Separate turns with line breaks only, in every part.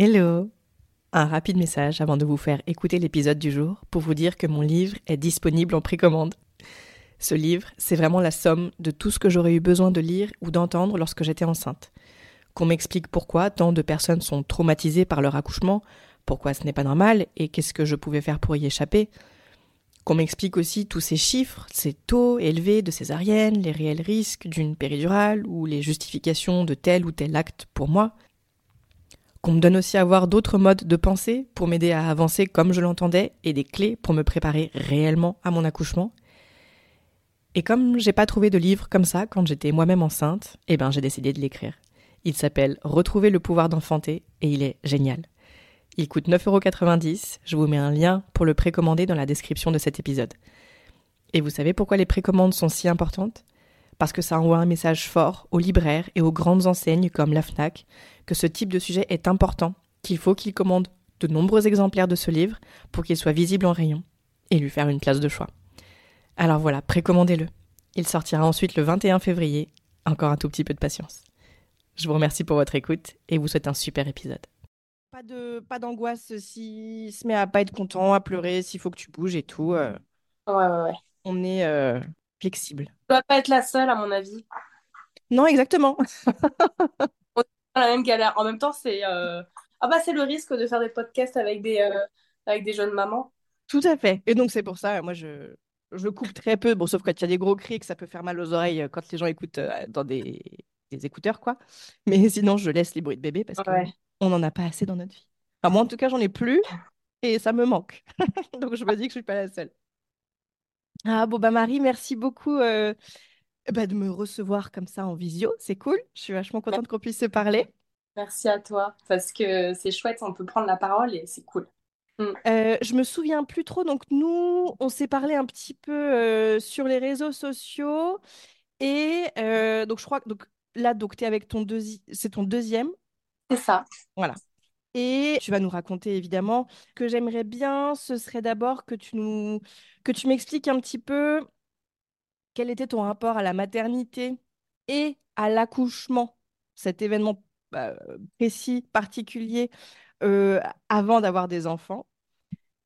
Hello Un rapide message avant de vous faire écouter l'épisode du jour pour vous dire que mon livre est disponible en précommande. Ce livre, c'est vraiment la somme de tout ce que j'aurais eu besoin de lire ou d'entendre lorsque j'étais enceinte. Qu'on m'explique pourquoi tant de personnes sont traumatisées par leur accouchement, pourquoi ce n'est pas normal et qu'est-ce que je pouvais faire pour y échapper. Qu'on m'explique aussi tous ces chiffres, ces taux élevés de césarienne, les réels risques d'une péridurale ou les justifications de tel ou tel acte pour moi qu'on me donne aussi à voir d'autres modes de pensée pour m'aider à avancer comme je l'entendais et des clés pour me préparer réellement à mon accouchement. Et comme j'ai pas trouvé de livre comme ça quand j'étais moi-même enceinte, eh ben j'ai décidé de l'écrire. Il s'appelle Retrouver le pouvoir d'enfanter et il est génial. Il coûte 9,90€, je vous mets un lien pour le précommander dans la description de cet épisode. Et vous savez pourquoi les précommandes sont si importantes? Parce que ça envoie un message fort aux libraires et aux grandes enseignes comme la FNAC que ce type de sujet est important, qu'il faut qu'ils commandent de nombreux exemplaires de ce livre pour qu'il soit visible en rayon et lui faire une place de choix. Alors voilà, précommandez-le. Il sortira ensuite le 21 février. Encore un tout petit peu de patience. Je vous remercie pour votre écoute et vous souhaite un super épisode. Pas de pas d'angoisse s'il se met à pas être content, à pleurer, s'il faut que tu bouges et tout. euh,
Ouais, ouais, ouais.
on est euh, flexible.
Je dois pas être la seule, à mon avis.
Non, exactement.
la même galère. En même temps, c'est euh, ah bah c'est le risque de faire des podcasts avec des euh, avec des jeunes mamans.
Tout à fait. Et donc c'est pour ça, moi je je coupe très peu. Bon, sauf quand il y a des gros cris que ça peut faire mal aux oreilles euh, quand les gens écoutent dans des, des écouteurs, quoi. Mais sinon, je laisse les bruits de bébé parce
Ouais.
qu'on n'en a pas assez dans notre vie. Enfin, moi, en tout cas, j'en ai plus et ça me manque. Donc je me dis que je suis pas la seule. Ah bon, bah Marie, merci beaucoup euh, bah, de me recevoir comme ça en visio. C'est cool. Je suis vachement contente qu'on puisse se parler.
Merci à toi parce que c'est chouette, on peut prendre la parole et c'est cool.
Euh, je me souviens plus trop. Donc nous, on s'est parlé un petit peu euh, sur les réseaux sociaux et euh, donc je crois que donc là donc tu avec ton deuxi- c'est ton deuxième.
C'est ça.
Voilà. Et tu vas nous raconter évidemment que j'aimerais bien, ce serait d'abord que tu nous que tu m'expliques un petit peu quel était ton rapport à la maternité et à l'accouchement, cet événement euh, précis, particulier, euh, avant d'avoir des enfants?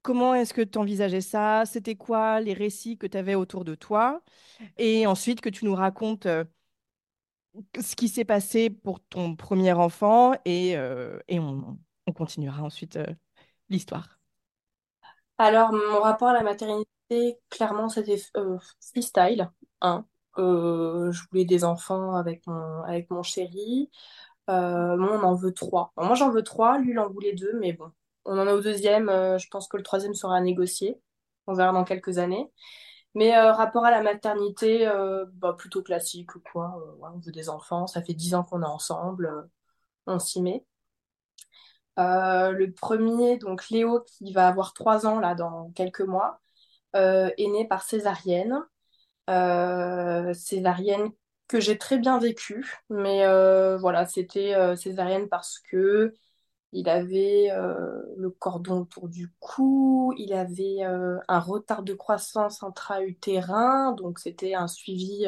Comment est-ce que tu envisageais ça? C'était quoi les récits que tu avais autour de toi? Et ensuite que tu nous racontes euh, ce qui s'est passé pour ton premier enfant et, et on, on continuera ensuite l'histoire.
Alors, mon rapport à la maternité, clairement, c'était freestyle. Je voulais des enfants avec mon, avec mon chéri. Euh, moi, on en veut trois. Moi, j'en veux trois. Lui, il en voulait deux. Mais bon, on en est au deuxième. Euh, je pense que le troisième sera à négocier. On verra dans quelques années. Mais euh, rapport à la maternité, bah, plutôt classique, quoi. On veut des enfants. Ça fait dix ans qu'on est ensemble. on s'y met. Le premier, donc Léo, qui va avoir trois ans là dans quelques mois, est né par césarienne. Euh, césarienne que j'ai très bien vécue, mais euh, voilà, c'était euh, césarienne parce que il avait le cordon autour du cou, il avait un retard de croissance intra-utérin, donc c'était un suivi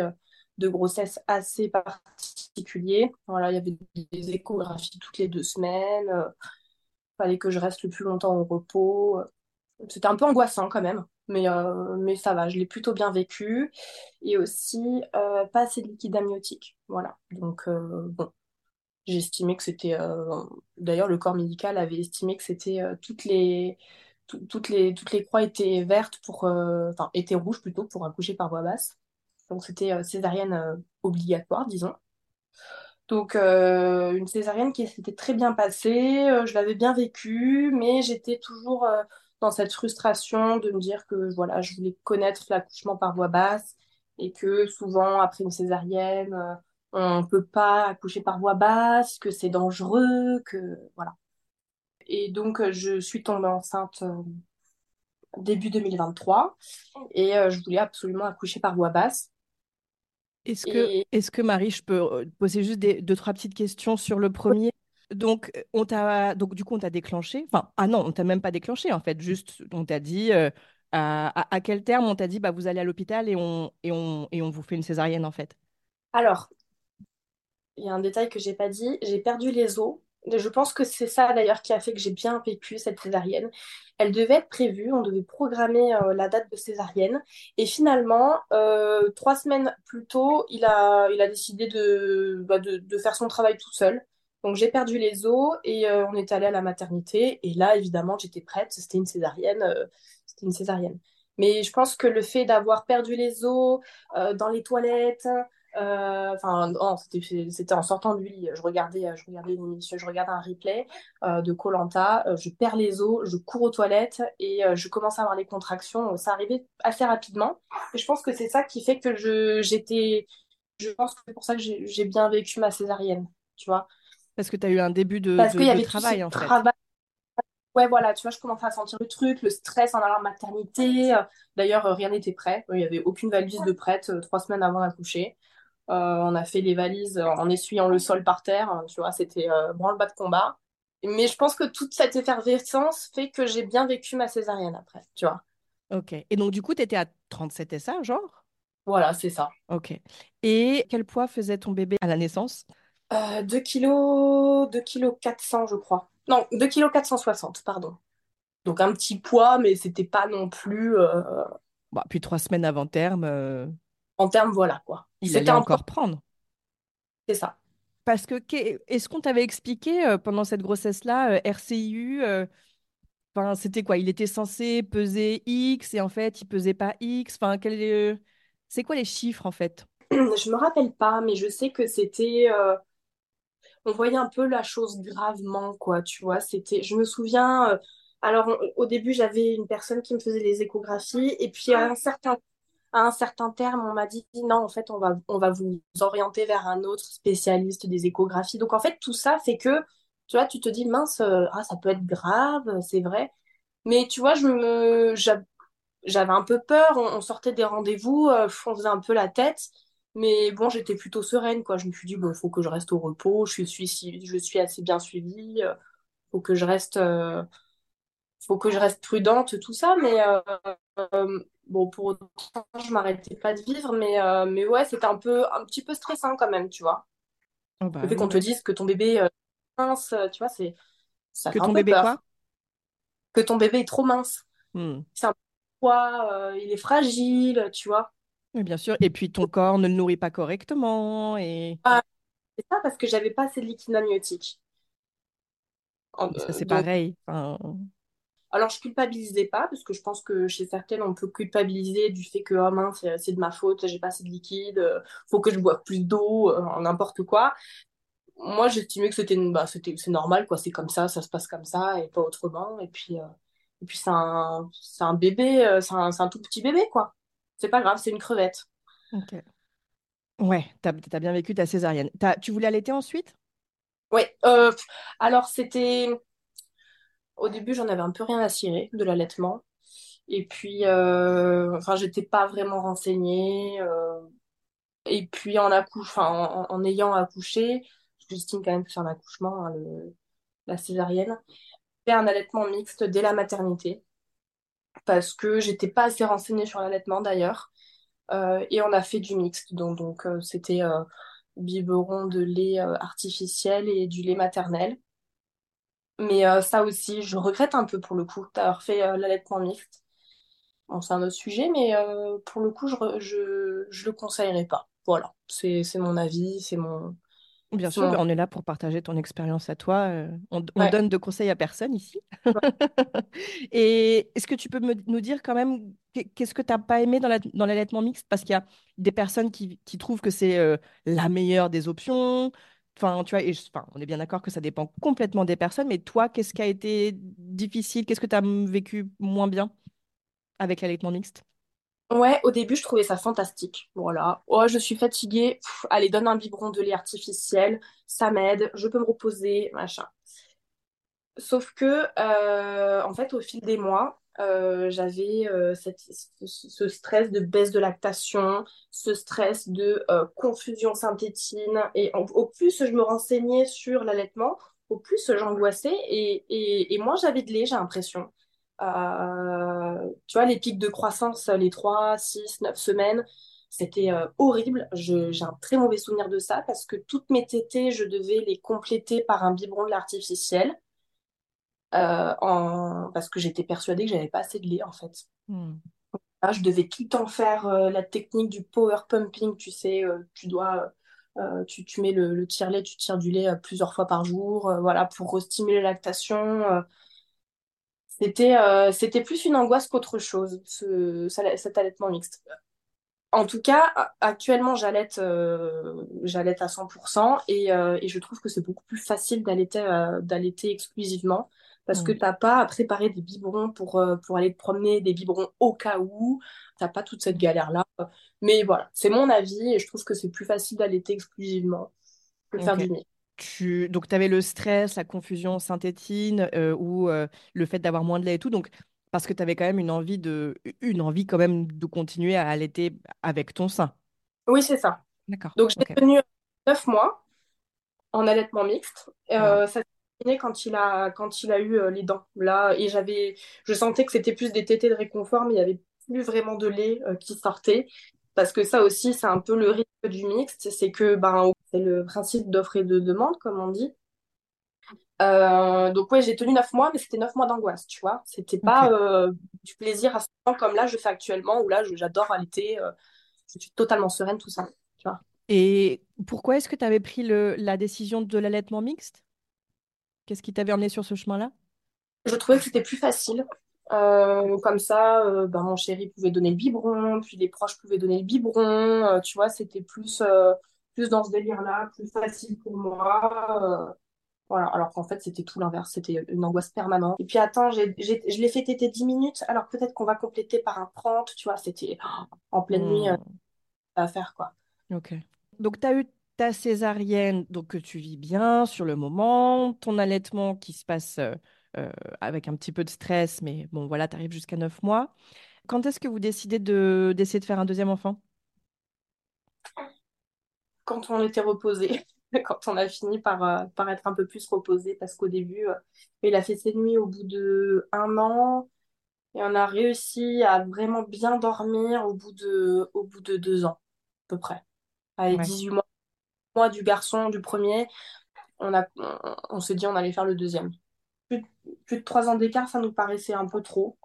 de grossesse assez particulier. Voilà, il y avait des échographies toutes les deux semaines, euh, fallait que je reste le plus longtemps au repos. C'était un peu angoissant quand même, mais, euh, mais ça va, je l'ai plutôt bien vécu. Et aussi, euh, pas assez de liquide amniotique. Voilà, donc euh, bon. Estimé que c'était. D'ailleurs, le corps médical avait estimé que c'était toutes les tout- toutes les toutes les croix étaient vertes pour enfin étaient rouges plutôt pour accoucher par voie basse. Donc c'était césarienne obligatoire, disons. Donc une césarienne qui s'était très bien passée, je l'avais bien vécue, mais j'étais toujours dans cette frustration de me dire que voilà, je voulais connaître l'accouchement par voie basse et que souvent après une césarienne, euh, on peut pas accoucher par voie basse, que c'est dangereux, que voilà. Et donc euh, je suis tombée enceinte euh, début 2023 et je voulais absolument accoucher par voie basse.
Est-ce que,
Et
est-ce que Marie, je peux poser juste des, deux, trois petites questions sur le premier? Donc, euh, on t'a, donc, du coup, on t'a déclenché. Enfin, ah non, on t'a même pas déclenché, en fait. Juste, on t'a dit, euh, à, quel terme on t'a dit, bah, vous allez à l'hôpital et on, et on, et on vous fait une césarienne, en fait?
alors, Il y a un détail que j'ai pas dit, j'ai perdu les os. Je pense que c'est ça d'ailleurs qui a fait que j'ai bien vécu cette césarienne. Elle devait être prévue, on devait programmer euh, la date de césarienne. Et finalement, trois semaines plus tôt, il a, il a décidé de, bah, de faire son travail tout seul. Donc j'ai perdu les os et euh, on est allé à la maternité. Et là, évidemment, j'étais prête. C'était une césarienne. euh, c'était une césarienne. Mais je pense que le fait d'avoir perdu les os euh, dans les toilettes, Enfin, c'était en sortant du lit. Je regardais, je regardais émission, je regardais un replay de koh je perds les os, je cours aux toilettes et je commence à avoir les contractions. Ça arrivait assez rapidement. Et je pense que c'est ça qui fait que j'étais. Je pense que c'est pour ça que j'ai bien vécu ma césarienne, tu vois.
Parce que tu as eu un début de,
Parce
de,
qu'il y
de
avait tout
travail, en fait.
travail. Ouais, voilà, tu vois, je commençais à sentir le truc, le stress en allant maternité. D'ailleurs, euh, rien n'était prêt. Il n'y avait aucune valise de prête euh, trois semaines avant d'accoucher. Euh, on a fait les valises en essuyant le sol par terre, hein, tu vois, c'était euh, branle-bas de combat. Mais je pense que toute cette effervescence fait que j'ai bien vécu ma césarienne après, tu vois.
Ok. Et donc, du coup, tu étais à 37 SA, genre?
Voilà, c'est ça.
Ok. Et quel poids faisait ton bébé à la naissance?
Euh, 2 kilos, 2 kilos 400, je crois. Non, 2 kilos 460, pardon. Donc un petit poids, mais c'était pas non plus euh,
Bah, puis trois semaines avant terme, euh,
en termes, voilà, quoi.
il allait
un
encore prendre.
c'est ça.
Parce que, est-ce qu'on t'avait expliqué euh, pendant cette grossesse-là, RCIU, enfin, c'était quoi? Il était censé peser X et en fait, il pesait pas X. Enfin, quel, est- c'est quoi les chiffres en fait?
Je me rappelle pas, mais je sais que c'était... euh, on voyait un peu la chose gravement, quoi, tu vois. C'était, je me souviens, euh, alors on- au début, j'avais une personne qui me faisait les échographies, et puis à un certain, à un certain terme, on m'a dit, non, en fait, on va, on va vous orienter vers un autre spécialiste des échographies. Donc, en fait, tout ça fait que, tu vois, tu te dis, mince, euh, ah, ça peut être grave, c'est vrai. Mais tu vois, je me, j'a- j'avais un peu peur, on, on sortait des rendez-vous, euh, on faisait un peu la tête, mais bon, j'étais plutôt sereine, quoi. Je me suis dit, bon, faut que je reste au repos, je suis, je suis assez bien suivie, euh, faut que je reste, euh, faut que je reste prudente, tout ça, mais euh, bon, pour autant, je m'arrêtais pas de vivre, mais, euh, mais ouais, c'était un peu, un petit peu stressant quand même, tu vois.
Oh
Le
bah
fait qu'on te dise que ton bébé est mince, tu vois, c'est, ça
Que
fait un
ton
peu
bébé quoi?
peur. Que ton bébé est trop mince,
Hmm.
c'est un poids, il est fragile, tu vois.
Oui, bien sûr. Et puis ton corps ne le nourrit pas correctement et
C'est ça parce que j'avais pas assez de liquide amniotique. En-
ça
euh,
c'est
donc,
pareil. Enfin,
alors je culpabilisais pas parce que je pense que chez certaines on peut culpabiliser du fait que oh mince c'est de ma faute, j'ai pas assez de liquide, euh, faut que je boive plus d'eau, euh, n'importe quoi. Moi j'estimais que c'était une- bah c'était c'est normal quoi, c'est comme ça, ça se passe comme ça et pas autrement. Et puis euh, et puis c'est un c'est un bébé, euh, c'est un, c'est un tout petit bébé quoi. C'est pas grave, c'est une crevette.
ok. Ouais, t'as, t'as bien vécu ta césarienne. T'as- tu voulais allaiter ensuite?
Ouais. euh, alors c'était au début j'en avais un peu rien à cirer de l'allaitement. Et puis, euh, enfin, j'étais pas vraiment renseignée. euh, et puis, en, accouche, en, en ayant accouché, j'estime quand même que c'est un accouchement, hein, le- la césarienne, fait un allaitement mixte dès la maternité. Parce que j'étais pas assez renseignée sur l'allaitement d'ailleurs. Euh, et on a fait du mixte. Donc, donc euh, c'était euh, biberon de lait euh, artificiel et du lait maternel. Mais euh, ça aussi, je regrette un peu pour le coup d'avoir fait euh, l'allaitement mixte. Bon, c'est un autre sujet, mais pour le coup, je, je, je le conseillerais pas. Voilà, c'est mon avis, c'est mon,
Bien sûr, on est là pour partager ton expérience à toi. euh, on, on
Ouais.
donne de conseils à personne ici. Et est-ce que tu peux me- nous dire quand même qu'est- qu'est-ce que tu n'as pas aimé dans la- dans l'allaitement mixte? Parce qu'il y a des personnes qui, qui trouvent que c'est euh, la meilleure des options. Enfin, tu vois, et je- enfin, on est bien d'accord que ça dépend complètement des personnes, mais toi, qu'est-ce qui a été difficile? Qu'est-ce que tu as vécu moins bien avec l'allaitement mixte?
Ouais, au début, je trouvais ça fantastique. Voilà. Oh, je suis fatiguée. Allez, donne un biberon de lait artificiel. Ça m'aide. Je peux me reposer, machin. Sauf que, euh, en fait, au fil des mois, euh, j'avais euh, ce stress de baisse de lactation, ce stress de confusion synthétine. Et au plus je me renseignais sur l'allaitement, au plus j'angoissais et, et, et moins j'avais de lait, j'ai l'impression. Euh, tu vois, les pics de croissance, les 3 6 9 semaines, c'était euh, horrible. J'ai un très mauvais souvenir de ça parce que toutes mes tétées, je devais les compléter par un biberon de lait artificiel euh, en... parce que j'étais persuadée que j'avais pas assez de lait en fait.
Hmm.
Là, je devais tout le temps faire la technique du power pumping, tu sais, tu dois, euh, tu, tu mets le, le tire-lait, tu tires du lait euh, plusieurs fois par jour, euh, voilà, pour stimuler la lactation. C'était euh, c'était plus une angoisse qu'autre chose, ce, cet allaitement mixte. En tout cas, actuellement, j'allaite euh, j'allaite à 100% et, euh, et je trouve que c'est beaucoup plus facile d'allaiter euh, d'allaiter exclusivement parce que t'as pas à préparer des biberons pour, euh, pour aller te promener, des biberons au cas où, t'as pas toute cette galère-là. Mais voilà, c'est mon avis et je trouve que c'est plus facile d'allaiter exclusivement que de faire du mix.
Tu... Donc, tu avais le stress, la confusion synthétine euh, ou euh, le fait d'avoir moins de lait et tout. Donc, parce que tu avais quand même une envie de... une envie quand même de continuer à allaiter avec ton sein.
Oui, c'est ça.
D'accord.
Donc j'ai
Ok.
tenu 9 mois en allaitement mixte.
Wow.
Euh, ça s'est terminé quand il a, quand il a eu les dents. Là, et j'avais, je sentais que c'était plus des tétées de réconfort, mais il n'y avait plus vraiment de lait qui sortait. Parce que ça aussi, c'est un peu le risque du mixte, c'est que ben, c'est le principe d'offre et de demande, comme on dit. Euh, donc ouais, j'ai tenu 9 mois, mais c'était 9 mois d'angoisse, tu vois. C'était pas euh, du plaisir à ce point comme là je fais actuellement, où là j'adore allaiter, euh, je suis totalement sereine, tout ça, tu vois.
Et pourquoi est-ce que tu avais pris le... la décision de l'allaitement mixte? Qu'est-ce qui t'avait emmené sur ce chemin-là?
Je trouvais que c'était plus facile. Euh, comme ça, euh, ben, mon chéri pouvait donner le biberon, puis les proches pouvaient donner le biberon. euh, tu vois, c'était plus, euh, plus dans ce délire-là, plus facile pour moi. voilà, alors qu'en fait, c'était tout l'inverse. C'était une angoisse permanente. Et puis, attends, j'ai- je l'ai fait téter 10 minutes, alors peut-être qu'on va compléter par un 30, tu vois, c'était oh, en pleine nuit
Hmm.
à faire, quoi.
Ok. Donc, tu as eu ta césarienne, donc que tu vis bien sur le moment, ton allaitement qui se passe avec un petit peu de stress, mais bon, voilà, tu arrives jusqu'à 9 mois. Quand est-ce que vous décidez de d'essayer de faire un deuxième enfant?
Quand on était reposé, quand on a fini par, euh, par être un peu plus reposé, parce qu'au début, euh, il a fait ses nuits au bout de un an. Et on a réussi à vraiment bien dormir au bout de, au bout de deux ans, à peu près. Avec
Ouais.
18 mois, mois du garçon, du premier, on a, on, on s'est dit on allait faire le deuxième. Plus, de- plus de trois ans d'écart, ça nous paraissait un peu trop.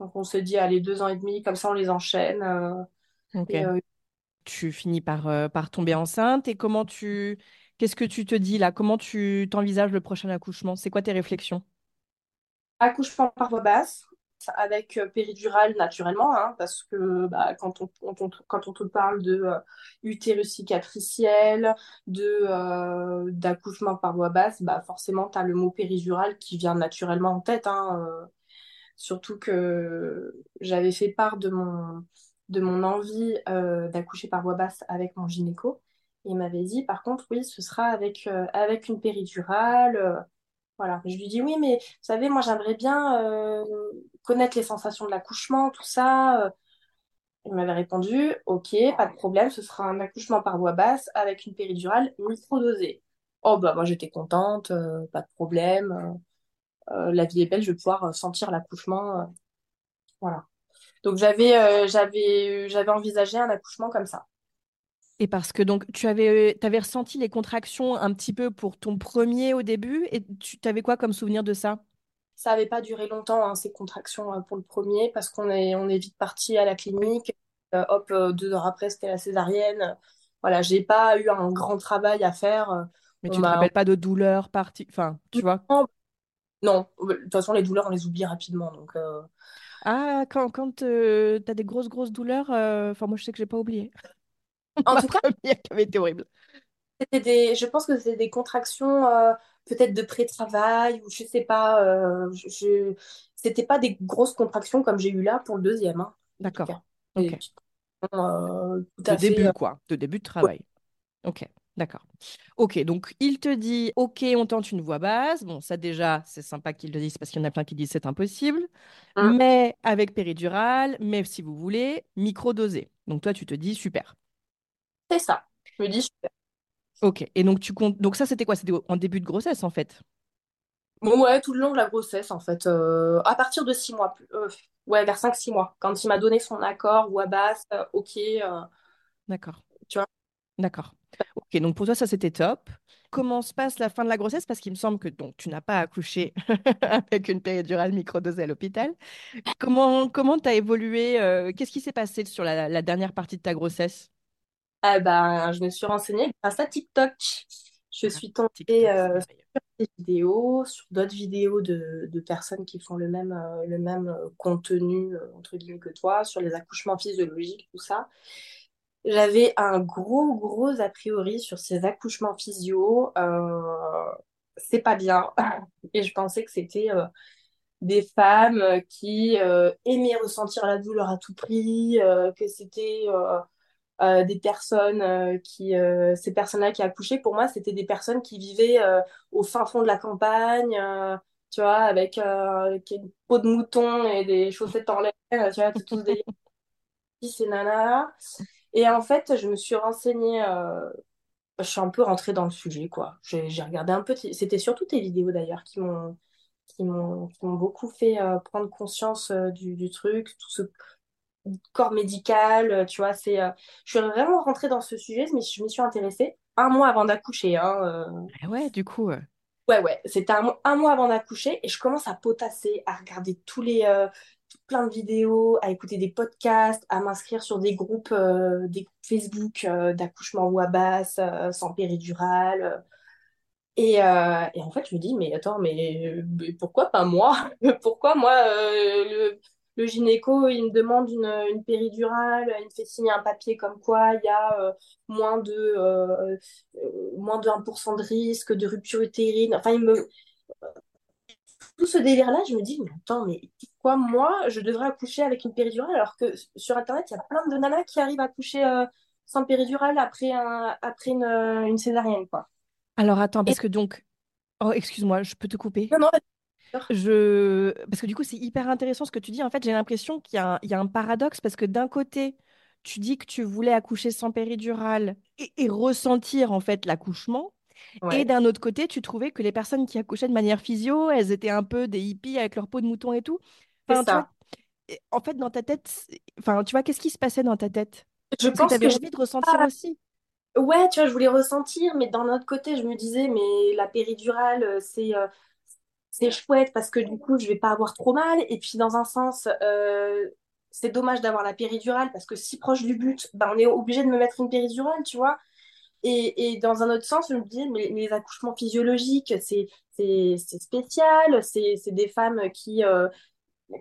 Donc on s'est dit, allez, deux ans et demi, comme ça on les enchaîne. euh, et, euh,
Tu finis par, euh, par tomber enceinte et comment tu... Qu'est-ce que tu te dis là? Comment tu t'envisages le prochain accouchement? C'est quoi tes réflexions?
accouchement par voie basse, avec euh, péridurale naturellement, hein, parce que bah, quand on, quand on, quand on te parle de euh, utérus cicatriciel, de, euh, d'accouchement par voie basse, bah, forcément, tu as le mot péridurale qui vient naturellement en tête. Hein, euh, surtout que j'avais fait part de mon, de mon envie d'accoucher par voie basse avec mon gynéco. Et il m'avait dit, par contre, oui, ce sera avec, avec une péridurale. Voilà. Je lui dis oui, mais vous savez, moi j'aimerais bien euh, connaître les sensations de l'accouchement, tout ça. Il m'avait répondu, ok, pas de problème, ce sera un accouchement par voie basse avec une péridurale microdosée. Oh bah moi j'étais contente, euh, pas de problème. euh, la vie est belle, je vais pouvoir sentir l'accouchement. voilà. Donc j'avais j'avais j'avais envisagé un accouchement comme ça.
Et parce que donc tu avais, avais ressenti les contractions un petit peu pour ton premier au début, et tu avais quoi comme souvenir de ça?
Ça n'avait pas duré longtemps, hein, ces contractions euh, pour le premier, parce qu'on est, on est vite parti à la clinique. Euh, hop, euh, deux heures après, c'était la césarienne. Voilà, j'ai pas eu un grand travail à faire. Euh,
Mais
On
tu te
m'a...
rappelles pas de douleur partie, enfin, tu vois?
Non, de toute façon, les douleurs, on les oublie rapidement. Donc, euh,
Ah, quand, quand tu as des grosses, grosses douleurs, euh, enfin, moi, je sais que j'ai pas oublié.
En
Ma
tout cas,
première qui avait été horrible.
c'était des... je pense que c'était des contractions euh, peut-être de pré-travail, ou je sais pas. Euh, je... je- C'était pas des grosses contractions comme j'ai eu là pour le deuxième, hein, en tout
D'accord.
cas. Des
Ok.
petites contractions, euh, tout
De
à fait.
début,
euh,
quoi. De début de
ouais.
travail. Ok. D'accord. Ok. Donc, il te dit, ok, on tente une voix basse. Bon, ça, déjà, c'est sympa qu'il te dise parce qu'il y en a plein qui disent c'est impossible.
Hum,
Mais avec péridurale, mais si vous voulez, micro-dosé. Donc, toi, tu te dis, super.
C'est ça. Je me dis, super.
Ok. Et donc, tu comptes. Donc, ça, c'était quoi? C'était en début de grossesse, en fait?
Bon, ouais, tout le long de la grossesse, en fait. euh, à partir de six mois. plus- euh, ouais, vers cinq six mois. Quand il m'a donné son accord, voix basse, euh, ok.
D'accord.
tu vois.
D'accord. Ok. Donc, pour toi, ça, c'était top. Comment se passe la fin de la grossesse? Parce qu'il me semble que donc, tu n'as pas accouché avec une péridurale microdosée à l'hôpital. Comment comment t'as évolué? qu'est-ce qui s'est passé sur la, la dernière partie de ta grossesse?
Ah ben, je me suis renseignée grâce à TikTok. Je
Ah,
suis tombée euh, sur des vidéos, sur d'autres vidéos de, de personnes qui font le même, euh, le même euh, contenu, euh, entre guillemets, que toi, sur les accouchements physiologiques, tout ça. J'avais un gros, gros a priori sur ces accouchements physio. C'est pas bien. Et je pensais que c'était des femmes qui aimaient ressentir la douleur à tout prix, que c'était euh, des personnes euh, qui, euh, ces personnes-là qui accouchaient, pour moi, c'était des personnes qui vivaient au fin fond de la campagne, tu vois, avec, avec une peau de mouton et des chaussettes en laine, tu vois, tous des ces nanas. Et en fait, je me suis renseignée, je suis un peu rentrée dans le sujet, quoi. J'ai regardé un peu, c'était surtout tes vidéos d'ailleurs qui m'ont beaucoup fait prendre conscience du, du truc, tout ce corps médical, euh, tu vois, c'est, euh, je suis vraiment rentrée dans ce sujet, mais je m'y suis intéressée un mois avant d'accoucher, hein, euh.
Ah ouais, du coup. euh,
Ouais, ouais, c'était un, un mois avant d'accoucher et je commence à potasser, à regarder tous les, plein de vidéos, à écouter des podcasts, à m'inscrire sur des groupes, des groupes Facebook d'accouchement ou à basse, sans péridurale. Et, euh, et en fait, je me dis, mais attends, mais, mais pourquoi pas moi? Pourquoi moi, euh, le, le gynéco, il me demande une, une péridurale, il me fait signer un papier comme quoi il y a euh, moins de, euh, euh, moins de 1% de risque de rupture utérine. Enfin, il me... tout ce délire-là, je me dis, mais attends, mais pourquoi moi, je devrais accoucher avec une péridurale alors que sur Internet, il y a plein de nanas qui arrivent à accoucher euh, sans péridurale après, un, après une, une césarienne, quoi.
Alors attends,
Et
parce que donc. Oh, excuse-moi, je peux te couper?
non, non.
Je... Parce que du coup, c'est hyper intéressant ce que tu dis. En fait, j'ai l'impression qu'il y a un, il y a un paradoxe parce que d'un côté, tu dis que tu voulais accoucher sans péridurale et, et ressentir en fait l'accouchement. Et d'un autre côté, tu trouvais que les personnes qui accouchaient de manière physio, elles étaient un peu des hippies avec leur peau de mouton et tout. Enfin, vois, en fait, dans ta tête, enfin, tu vois, qu'est-ce qui se passait dans ta tête?
Je
Est-ce que tu
pense que
avais
je...
envie de ressentir aussi?
Ouais, tu vois, je voulais ressentir, mais d'un autre côté, je me disais, mais la péridurale, euh, c'est euh, c'est chouette parce que du coup, je vais pas avoir trop mal. Et puis, dans un sens, euh, c'est dommage d'avoir la péridurale parce que si proche du but, ben, on est obligé de me mettre une péridurale, tu vois. Et, et dans un autre sens, je me disais, mais les accouchements physiologiques, c'est spécial, c'est des femmes qui, euh,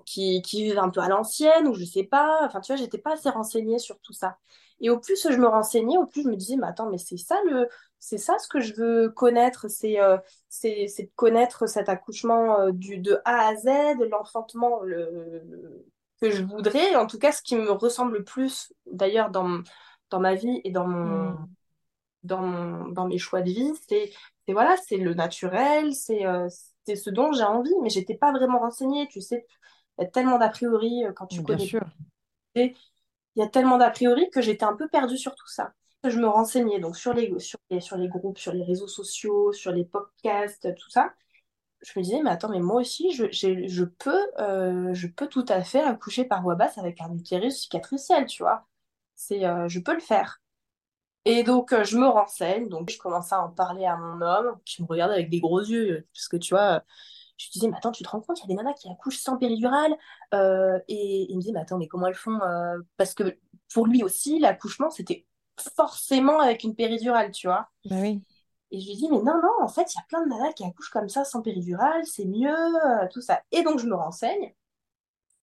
qui, qui vivent un peu à l'ancienne, ou je sais pas. Enfin, tu vois, j'étais pas assez renseignée sur tout ça. Et au plus je me renseignais, au plus je me disais, mais attends, mais c'est ça le, c'est ça ce que je veux connaître, c'est euh, c'est, de connaître cet accouchement euh, du, de A à Z, l'enfantement le, le- que je voudrais, en tout cas ce qui me ressemble le plus, d'ailleurs, dans, dans ma vie et dans mon,
Hmm.
dans mon, dans mes choix de vie, c'est, c'est voilà, c'est le naturel, c'est euh, c'est ce dont j'ai envie, mais j'étais pas vraiment renseignée. Tu sais, il y a tellement d'a priori quand tu
Bien
connais.
sûr.
Il y a tellement d'a priori que j'étais un peu perdue sur tout ça. Je me renseignais donc sur les, sur les, sur les groupes, sur les réseaux sociaux, sur les podcasts, tout ça. Je me disais, mais attends, mais moi aussi, je, je peux, euh, je peux tout à fait accoucher par voie basse avec un utérus cicatriciel, tu vois. Euh, je peux le faire. Et donc, euh, je me renseigne, donc je commence à en parler à mon homme, qui me regarde avec des gros yeux, parce que tu vois, je lui disais, mais attends, tu te rends compte, il y a des nanas qui accouchent sans péridurale, et il me dit, mais attends, mais comment elles font Parce que pour lui aussi, l'accouchement, c'était forcément avec une péridurale, tu vois.
Bah oui.
Et je lui dis, mais non, non, en fait, il y a plein de nanas qui accouchent comme ça, sans péridurale, c'est mieux, euh, tout ça. Et donc, je me renseigne,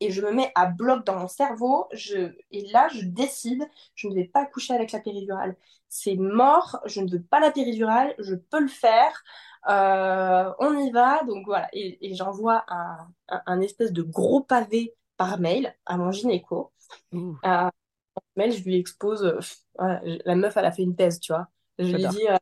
et je me mets à bloc dans mon cerveau, je... et là, je décide, je ne vais pas accoucher avec la péridurale. C'est mort, je ne veux pas la péridurale, je peux le faire, euh, on y va. Donc voilà, et, et j'envoie un, un, un espèce de gros pavé par mail à mon gynéco. Euh, mail, je lui expose, euh, voilà, la meuf, elle a fait une thèse, tu vois. Je lui dis, euh,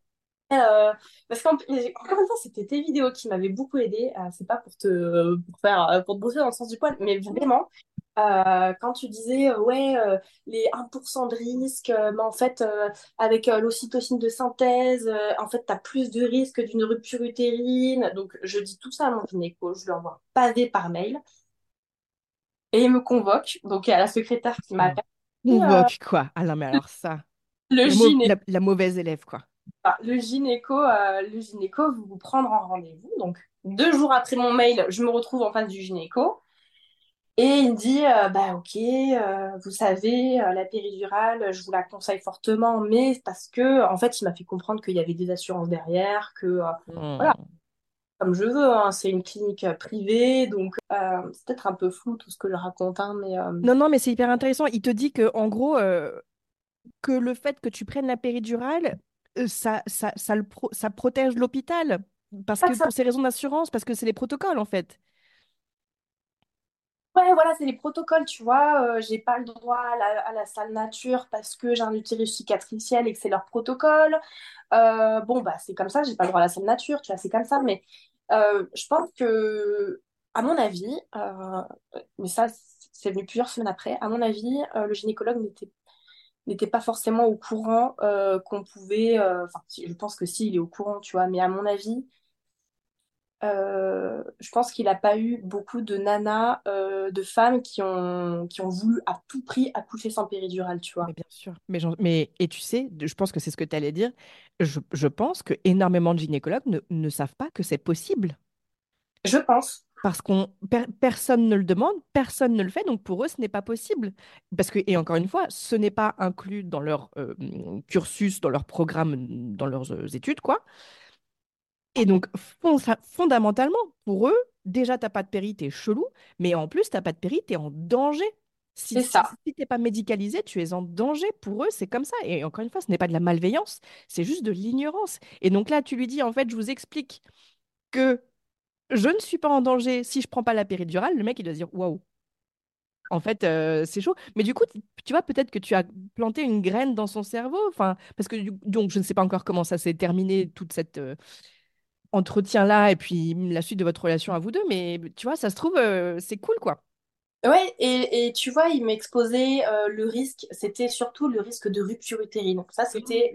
euh, parce qu'encore une fois, c'était tes vidéos qui m'avaient beaucoup aidé. C'est pas pour te, pour faire, pour te brosser dans le sens du poil, mais vraiment, euh, quand tu disais, euh, ouais, euh, les 1% de risque, mais en fait, avec l'ocytocine de synthèse, en fait, tu as plus de risque d'une rupture utérine. Donc, je dis tout ça à mon gynéco, je lui envoie un pavé par mail, et il me convoque. Donc, il y a la secrétaire qui m'appelle. Euh,
Convoque, quoi? Ah non, mais alors ça,
le
la, mauvaise élève, quoi.
Enfin, le gynéco, euh, le gynéco veut vous prendre en rendez-vous. Donc, deux jours après mon mail, je me retrouve en face du gynéco. Et il me dit, euh, bah ok, euh, vous savez, euh, la péridurale, je vous la conseille fortement, mais parce que, en fait, il m'a fait comprendre qu'il y avait des assurances derrière, que, euh,
Hmm.
Comme je veux, hein, c'est une clinique euh, privée, donc euh, c'est peut-être un peu flou tout ce que je raconte, hein, mais euh,
Non, non, mais c'est hyper intéressant. Il te dit que, en gros, euh, que le fait que tu prennes la péridurale, ça, ça, ça, le pro- ça protège l'hôpital. Parce que pour ces raisons d'assurance, parce que c'est les protocoles, en fait.
Ouais, voilà, c'est les protocoles, tu vois. euh, j'ai pas le droit à la, salle nature parce que j'ai un utérus cicatriciel et que c'est leur protocole. Euh, bon, bah, c'est comme ça, j'ai pas le droit à la salle nature, tu vois, c'est comme ça. Mais euh, je pense que, à mon avis, euh, mais ça, c'est venu plusieurs semaines après, à mon avis, le gynécologue n'était n'était pas forcément au courant qu'on pouvait. Enfin, je pense que si, il est au courant, tu vois, mais à mon avis. Euh, je pense qu'il n'a pas eu beaucoup de nanas, euh, de femmes qui ont, qui ont voulu à tout prix accoucher sans péridurale, tu vois.
Mais bien sûr. Mais, et tu sais, je pense que c'est ce que tu allais dire. Je, je pense que énormément de gynécologues ne, ne savent pas que c'est possible.
Je pense.
Parce qu'on per- personne ne le demande, personne ne le fait, donc pour eux, ce n'est pas possible. Parce que, et encore une fois, ce n'est pas inclus dans leur euh, cursus, dans leur programme, dans leurs études, quoi. Et donc, fondamentalement, pour eux, déjà, t'as pas de péri, t'es chelou, mais en plus, t'as pas de péri, t'es en danger. Si,
ça.
si t'es pas médicalisé, tu es en danger. Pour eux, c'est comme ça. Et encore une fois, ce n'est pas de la malveillance, c'est juste de l'ignorance. Et donc là, tu lui dis, en fait, je vous explique que je ne suis pas en danger si je prends pas la péridurale. Le mec, il doit se dire, waouh, en fait, euh, c'est chaud. Mais du coup, tu vois, peut-être que tu as planté une graine dans son cerveau. Enfin, parce que donc, je ne sais pas encore comment ça s'est terminé, toute cette euh, entretien-là, et puis la suite de votre relation à vous deux. Mais tu vois, ça se trouve, euh, c'est cool, quoi.
Ouais, et, et tu vois, il m'exposait euh, le risque, c'était surtout le risque de rupture utérine. Donc ça, c'était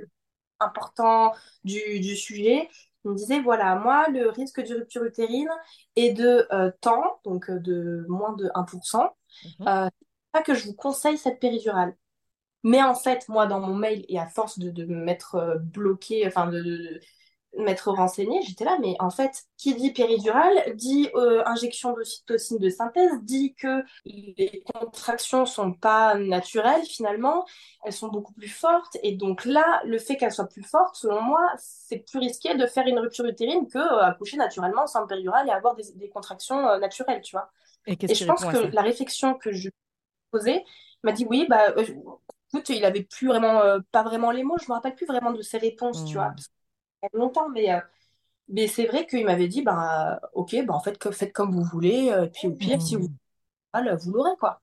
important du, du sujet. Il me disait, voilà, moi, le risque de rupture utérine est de euh, temps, donc euh, de moins de 1%.
Mhm.
Euh, pas que je vous conseille cette péridurale. Mais en fait, moi, dans mon mail, et à force de, de me mettre euh, bloqué, enfin, de m'être renseignée, j'étais là, mais en fait, qui dit péridurale, dit euh, injection d'ocytocine de synthèse, dit que les contractions sont pas naturelles, finalement, elles sont beaucoup plus fortes. Et donc là, le fait qu'elles soient plus fortes, selon moi, c'est plus risqué de faire une rupture utérine que euh, accoucher naturellement sans péridurale et avoir des, des contractions euh, naturelles, tu vois.
Et
je pense que la réflexion que je posée m'a dit oui, bah, euh, écoute, il avait plus vraiment, euh, pas vraiment les mots, je me rappelle plus vraiment de ses réponses, tu vois,
Hmm.
parce longtemps, mais, euh, mais c'est vrai qu'il m'avait dit, bah, ok, bah, en fait, faites comme vous voulez, euh, puis au pire, si vous voulez, vous l'aurez, quoi.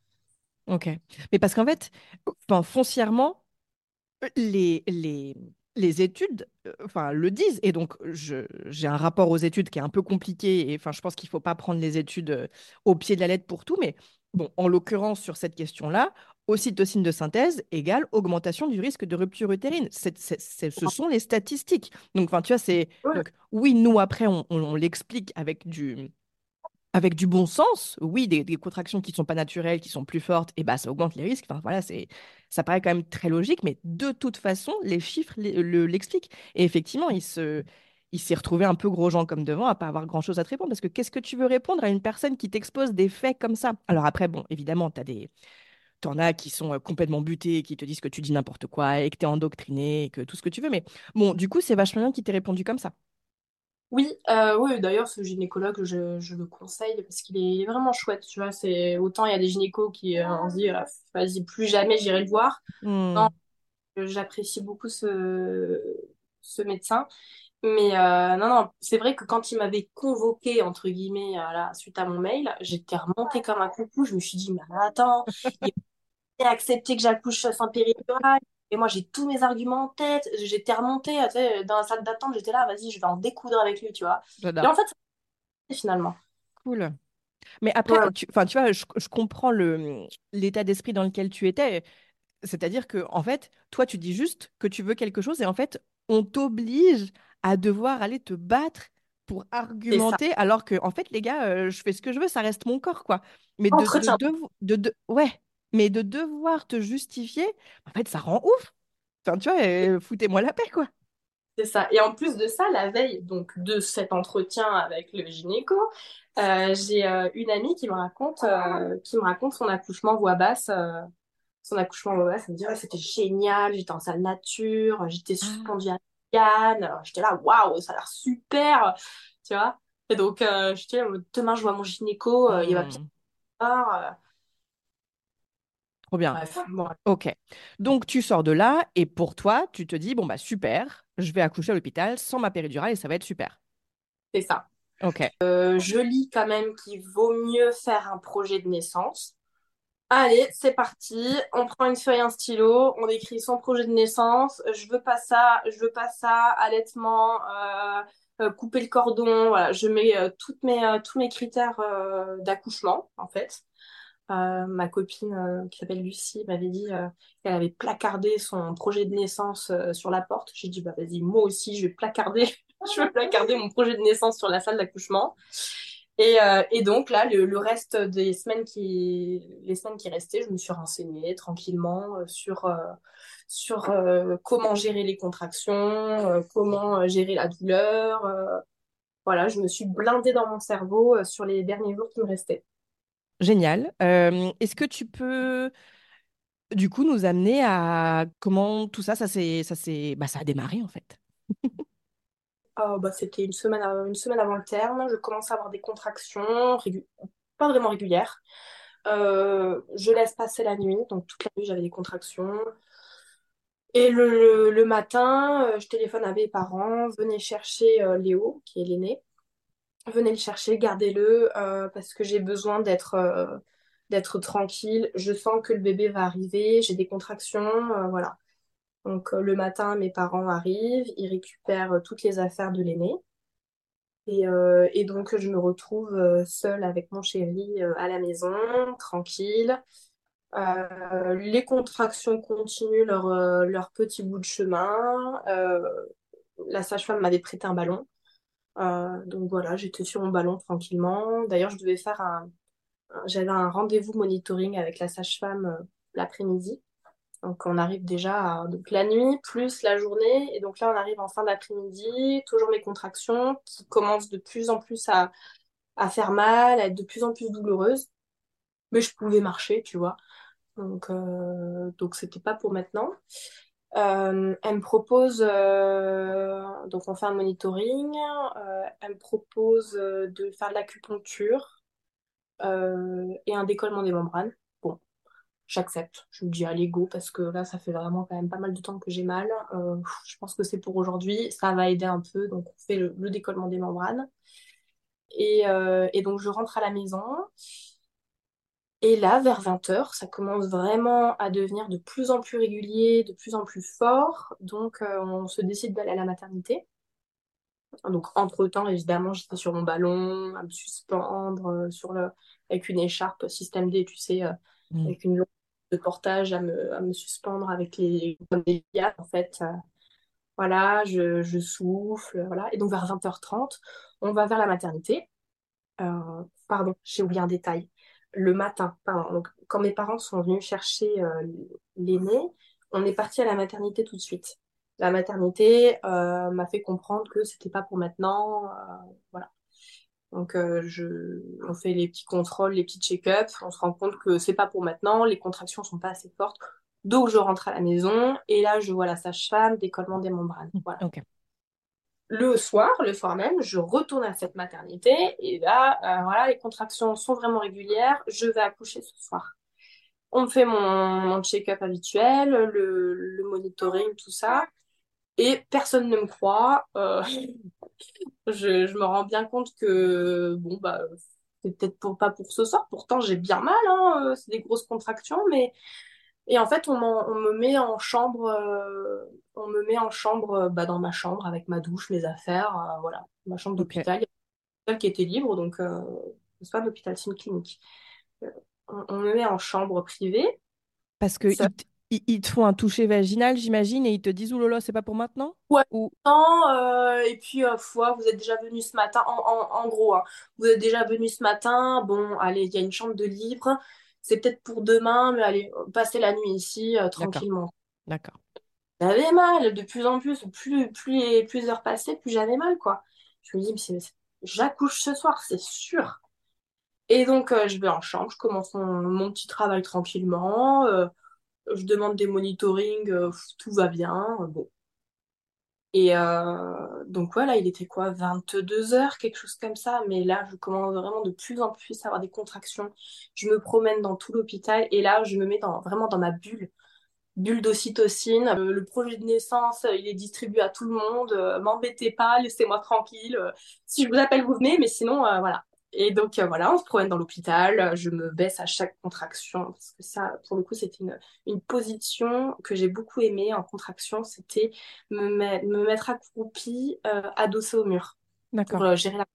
Ok. Mais parce qu'en fait, enfin, foncièrement, les, les, les études euh, enfin, le disent. Et donc, j'ai un rapport aux études qui est un peu compliqué. Et enfin, je pense qu'il ne faut pas prendre les études euh, au pied de la lettre pour tout. Mais bon, en l'occurrence, sur cette question-là, ocytocine de synthèse égale augmentation du risque de rupture utérine. Ce sont les statistiques. Donc, enfin, tu vois, c'est. Oui, nous, après, on, on- on l'explique avec du avec du bon sens, oui, des, contractions qui ne sont pas naturelles, qui sont plus fortes, et bah, ça augmente les risques. Voilà, c'est, ça paraît quand même très logique, mais de toute façon, les chiffres l'e- le- l'expliquent. Et effectivement, il se, il s'est retrouvé un peu gros gens comme devant, à pas avoir grand-chose à te répondre, parce que qu'est-ce que tu veux répondre à une personne qui t'expose des faits comme ça? Alors après, bon, évidemment, tu des... T'en as qui sont euh, complètement butés, qui te disent que tu dis n'importe quoi et que tu es endoctriné, et que tout ce que tu veux. Mais bon, du coup, c'est vachement bien qu'il t'ait répondu comme ça.
Oui, euh, oui, d'ailleurs, ce gynécologue, je, je le conseille parce qu'il est, vraiment chouette, tu vois. C'est, autant il y a des gynécos qui, euh, on se dit, euh, vas-y, plus jamais j'irai le voir.
Hmm.
Non, j'apprécie beaucoup ce, ce médecin. Mais euh, non, non, c'est vrai que quand il m'avait convoqué, entre guillemets, euh, suite à mon mail, j'étais remontée comme un coucou. Je me suis dit, mais attends, il a accepté que j'accouche sans péridurale. Et moi, j'ai tous mes arguments en tête. J'étais remontée, tu sais, dans la salle d'attente, j'étais là, vas-y, je vais en découdre avec lui, tu vois. Et en fait, finalement.
Cool. Mais après,
Ouais.
tu, vois, je, je comprends l'état d'esprit dans lequel tu étais. C'est-à-dire que, en fait, toi, tu dis juste que tu veux quelque chose et en fait, on t'oblige à devoir aller te battre pour argumenter, alors que, en fait, les gars, euh, je fais ce que je veux, ça reste mon corps, quoi. Mais de, de, de, de- ouais, mais de devoir te justifier, en fait, ça rend ouf. Enfin, tu vois, euh, foutez-moi la paix, quoi.
C'est ça. Et en plus de ça, la veille donc de cet entretien avec le gynéco, euh, j'ai euh, une amie qui me raconte, euh, qui me raconte son accouchement voix basse. son accouchement voix basse, elle me dit ouais, c'était génial, j'étais en salle nature, j'étais suspendue à euh, j'étais là, waouh, ça a l'air super, tu vois. Et donc, j'étais demain je vois mon gynéco, il va bien euh,
trop bien.
bref, bon,
Ok. Donc tu sors de là et pour toi, tu te dis, bon bah super, je vais accoucher à l'hôpital sans ma péridurale et ça va être super.
c'est ça.
Ok.
Euh, je lis quand même qu'il vaut mieux faire un projet de naissance. Allez, c'est parti. On prend une feuille, un stylo, on écrit son projet de naissance. Je veux pas ça, je veux pas ça, allaitement, euh, euh, couper le cordon. Voilà, je mets toutes mes, tous mes critères d'accouchement, en fait. Euh, ma copine euh, qui s'appelle Lucie m'avait dit euh, qu'elle avait placardé son projet de naissance euh, sur la porte. J'ai dit, bah vas-y, moi aussi, je vais placarder, je vais placarder mon projet de naissance sur la salle d'accouchement. Et, euh, et donc là, le, le reste des semaines qui, les semaines qui restaient, je me suis renseignée tranquillement euh, sur, sur comment gérer les contractions, comment gérer la douleur. voilà, je me suis blindée dans mon cerveau sur les derniers jours qui me restaient.
Génial. Est-ce que tu peux du coup nous amener à comment tout ça, ça s'est, ça bah, ça a démarré en fait?
Oh, bah, c'était une semaine, avant le terme. Je commence à avoir des contractions, pas vraiment régulières. Je laisse passer la nuit, donc toute la nuit j'avais des contractions. Et le matin, euh, je téléphone à mes parents, venez chercher euh, Léo, qui est l'aîné. Venez le chercher, gardez-le, euh, parce que j'ai besoin d'être euh, d'être tranquille. Je sens que le bébé va arriver, j'ai des contractions, euh, voilà. Donc le matin, mes parents arrivent, ils récupèrent toutes les affaires de l'aîné. Et, donc je me retrouve seule avec mon chéri à la maison, tranquille. Les contractions continuent leur, petit bout de chemin. La sage-femme m'avait prêté un ballon. Euh, donc voilà, j'étais sur mon ballon tranquillement. D'ailleurs, je devais faire un, j'avais un rendez-vous monitoring avec la sage-femme euh, l'après-midi. Donc on arrive déjà à donc, la nuit plus la journée. Et donc là, on arrive en fin d'après-midi, toujours mes contractions qui commencent de plus en plus à, à faire mal, à être de plus en plus douloureuses. Mais je pouvais marcher, tu vois. Donc, euh, donc c'était pas pour maintenant. Euh, elle me propose, euh, donc on fait un monitoring, euh, elle me propose de faire de l'acupuncture et un décollement des membranes. Bon, j'accepte. Je me dis allez go parce que là ça fait vraiment quand même pas mal de temps que j'ai mal. Je pense que c'est pour aujourd'hui, ça va aider un peu, donc on fait le, le décollement des membranes. Et donc je rentre à la maison. Et là, vers 20h, ça commence vraiment à devenir de plus en plus régulier, de plus en plus fort. Donc, euh, on se décide d'aller à la maternité. Donc, entre-temps, évidemment, j'étais sur mon ballon, à me suspendre euh, sur le... avec une écharpe système D, tu sais, euh,
Mm.
avec une longue de portage à me, à me suspendre avec les des lianes, en fait. Voilà, je, je souffle, voilà. Et donc, vers 20h30, on va vers la maternité. Pardon, j'ai oublié un détail. Le matin, quand mes parents sont venus chercher euh, l'aîné, on est parti à la maternité tout de suite. La maternité euh, m'a fait comprendre que c'était pas pour maintenant. euh, voilà. Donc, on fait les petits contrôles, les petits check-ups. On se rend compte que c'est pas pour maintenant. Les contractions sont pas assez fortes. Donc, je rentre à la maison et là, je vois la sage-femme, décollement des membranes. Voilà. Le soir, le soir même, je retourne à cette maternité et là, euh, voilà, les contractions sont vraiment régulières. Je vais accoucher ce soir. On me fait mon, check-up habituel, le, monitoring, tout ça, et personne ne me croit. Euh, je, je me rends bien compte que bon bah c'est peut-être pour, pas pour ce soir. Pourtant, j'ai bien mal, hein, euh, c'est des grosses contractions, mais et en fait, on, me met en chambre, euh, on me met en chambre, euh, bah, dans ma chambre avec ma douche, mes affaires, euh, voilà, ma chambre d'hôpital. Il y a une salle qui était libre, donc euh, c'est pas un hôpital, c'est une clinique. On, on me met en chambre privée.
Parce que
Ça-
ils, te font un toucher vaginal, j'imagine, et ils te disent, là, c'est pas pour maintenant?
Ouais.
Ou...
Non, et puis, euh, foi, vous êtes déjà venu ce matin, en, en, en gros, hein, vous êtes déjà venu ce matin, bon, allez, il y a une chambre de libre, c'est peut-être pour demain, mais allez, passez la nuit ici, euh, tranquillement.
d'accord.
J'avais mal, de plus en plus, plus, plus les plus heures passaient, plus j'avais mal, quoi. Je me dis, mais j'accouche ce soir, c'est sûr. Et donc, euh, je vais en chambre, je commence mon, mon petit travail tranquillement, euh, je demande des monitorings, tout va bien, bon. Et euh, donc voilà, il était quoi, 22 heures, quelque chose comme ça. Mais là, je commence vraiment de plus en plus à avoir des contractions. Je me promène dans tout l'hôpital et là, je me mets vraiment dans ma bulle, bulle d'ocytocine. Euh, le projet de naissance, euh, il est distribué à tout le monde. M'embêtez pas, laissez-moi tranquille. Si je vous appelle, vous venez, mais sinon, voilà. Et donc euh, voilà, on se promène dans l'hôpital. Euh, Je me baisse à chaque contraction parce que ça, pour le coup, c'était une, une position que j'ai beaucoup aimée en contraction. C'était me, met- me mettre accroupie, euh, adossée au mur pour
D'accord.
euh, gérer la...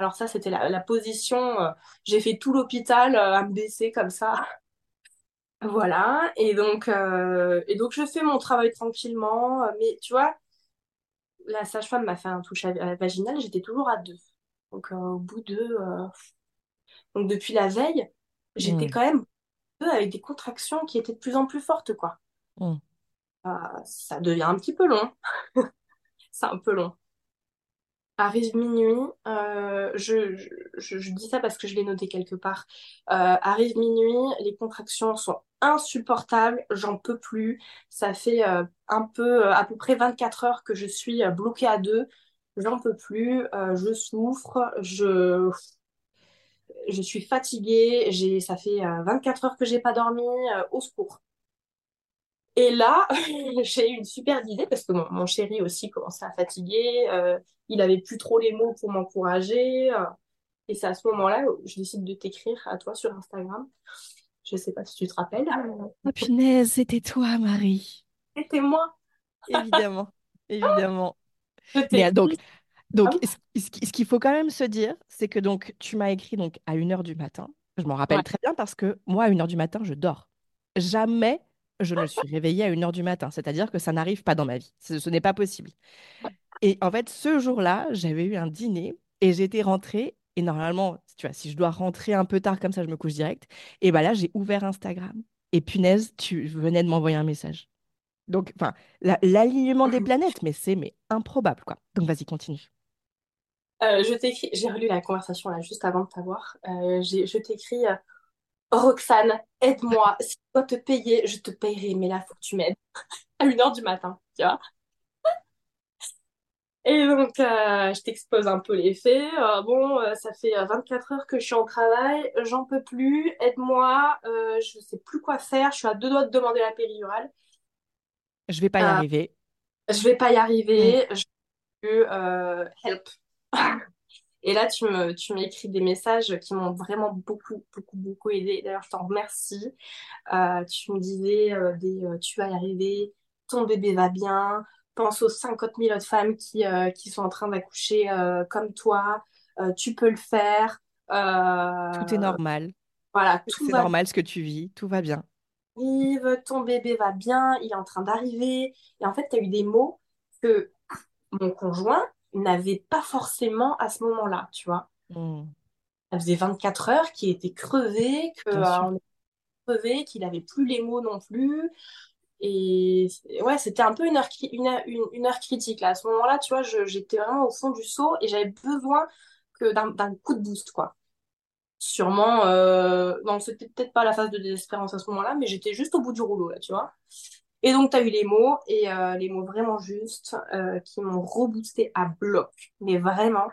Alors ça, c'était la, la position. j'ai fait tout l'hôpital à me baisser comme ça. Voilà. Et donc, et donc, je fais mon travail tranquillement. Mais tu vois, la sage-femme m'a fait un touche vaginal. J'étais toujours à deux. Donc, euh, au bout de... euh, Donc, depuis la veille, j'étais
Mm,
quand même avec des contractions qui étaient de plus en plus fortes, quoi.
mm.
Euh, ça devient un petit peu long. C'est un peu long. Arrive minuit, euh, je, je, dis ça parce que je l'ai noté quelque part. Euh, arrive minuit, les contractions sont insupportables, j'en peux plus. Ça fait euh, un peu, à peu près 24 heures que je suis bloquée à deux. J'en peux plus, euh, je souffre, je, je suis fatiguée, j'ai, ça fait euh, 24 heures que j'ai pas dormi, euh, au secours. Et là, j'ai eu une super idée parce que mon, mon chéri aussi commençait à fatiguer. euh, il avait plus trop les mots pour m'encourager. euh, et c'est à ce moment-là où je décide de t'écrire à toi sur Instagram. Je sais pas si tu te rappelles.
Ah, punaise, c'était toi, Marie.
C'était moi.
Évidemment, évidemment. Mais euh, donc, donc
Ah
ce ce qui- ce qu'il faut quand même se dire, c'est que donc tu m'as écrit donc à une heure du matin. Je m'en rappelle
Ouais.
très bien parce que moi, à une heure du matin, je dors. Jamais je ne suis réveillée à une heure du matin. C'est-à-dire que ça n'arrive pas dans ma vie. Ce, ce n'est pas possible. Et en fait, ce jour-là, j'avais eu un dîner et j'étais rentrée. Et normalement, tu vois, si je dois rentrer un peu tard comme ça, je me couche direct. Et bah là, j'ai ouvert Instagram. Et punaise, tu venais de m'envoyer un message. Donc, enfin, la- l'alignement des planètes, mais c'est mais improbable, quoi. Donc, vas-y, continue.
Euh, je t'écris. J'ai relu la conversation là juste avant de t'avoir. Euh, je t'écris. euh, Roxane, aide-moi. Si je dois te payer, je te payerai. Mais là, faut que tu m'aides. À une heure du matin, tu vois. Et donc, je t'expose un peu les faits. Bon, ça fait euh, 24 heures que je suis en travail, j'en peux plus, aide-moi, je sais plus quoi faire, je suis à deux doigts de demander la péridurale.
Je vais pas y
Euh,
arriver.
je vais pas y
Mm.
arriver, je veux euh, help. Et là, tu me, tu m'écris des messages qui m'ont vraiment beaucoup, beaucoup, beaucoup aidé. D'ailleurs, je t'en remercie. Euh, tu me disais euh, des, tu vas y arriver, ton bébé va bien. Pense aux 50 000 autres femmes qui, qui sont en train d'accoucher comme toi. Tu peux le faire.
Tout est normal.
voilà, tout
C'est
va
normal ce que tu vis. Tout va bien.
Ton bébé va bien, il est en train d'arriver. Et en fait, tu as eu des mots que mon conjoint n'avait pas forcément à ce moment-là, tu vois.
Hmm,
Ça faisait 24 heures qu'il était crevé, que, euh, crevé, qu'il avait plus les mots non plus. Et ouais, c'était un peu une heure, une heure, une, une heure critique là. À ce moment-là, tu vois, j'étais vraiment au fond du seau et j'avais besoin que d'un d'un coup de boost, quoi. Sûrement, euh, non, c'était peut-être pas la phase de désespérance à ce moment-là, mais j'étais juste au bout du rouleau là, tu vois. Et donc, tu as eu les mots, et euh, les mots vraiment justes, euh, qui m'ont reboosté à bloc. Mais vraiment.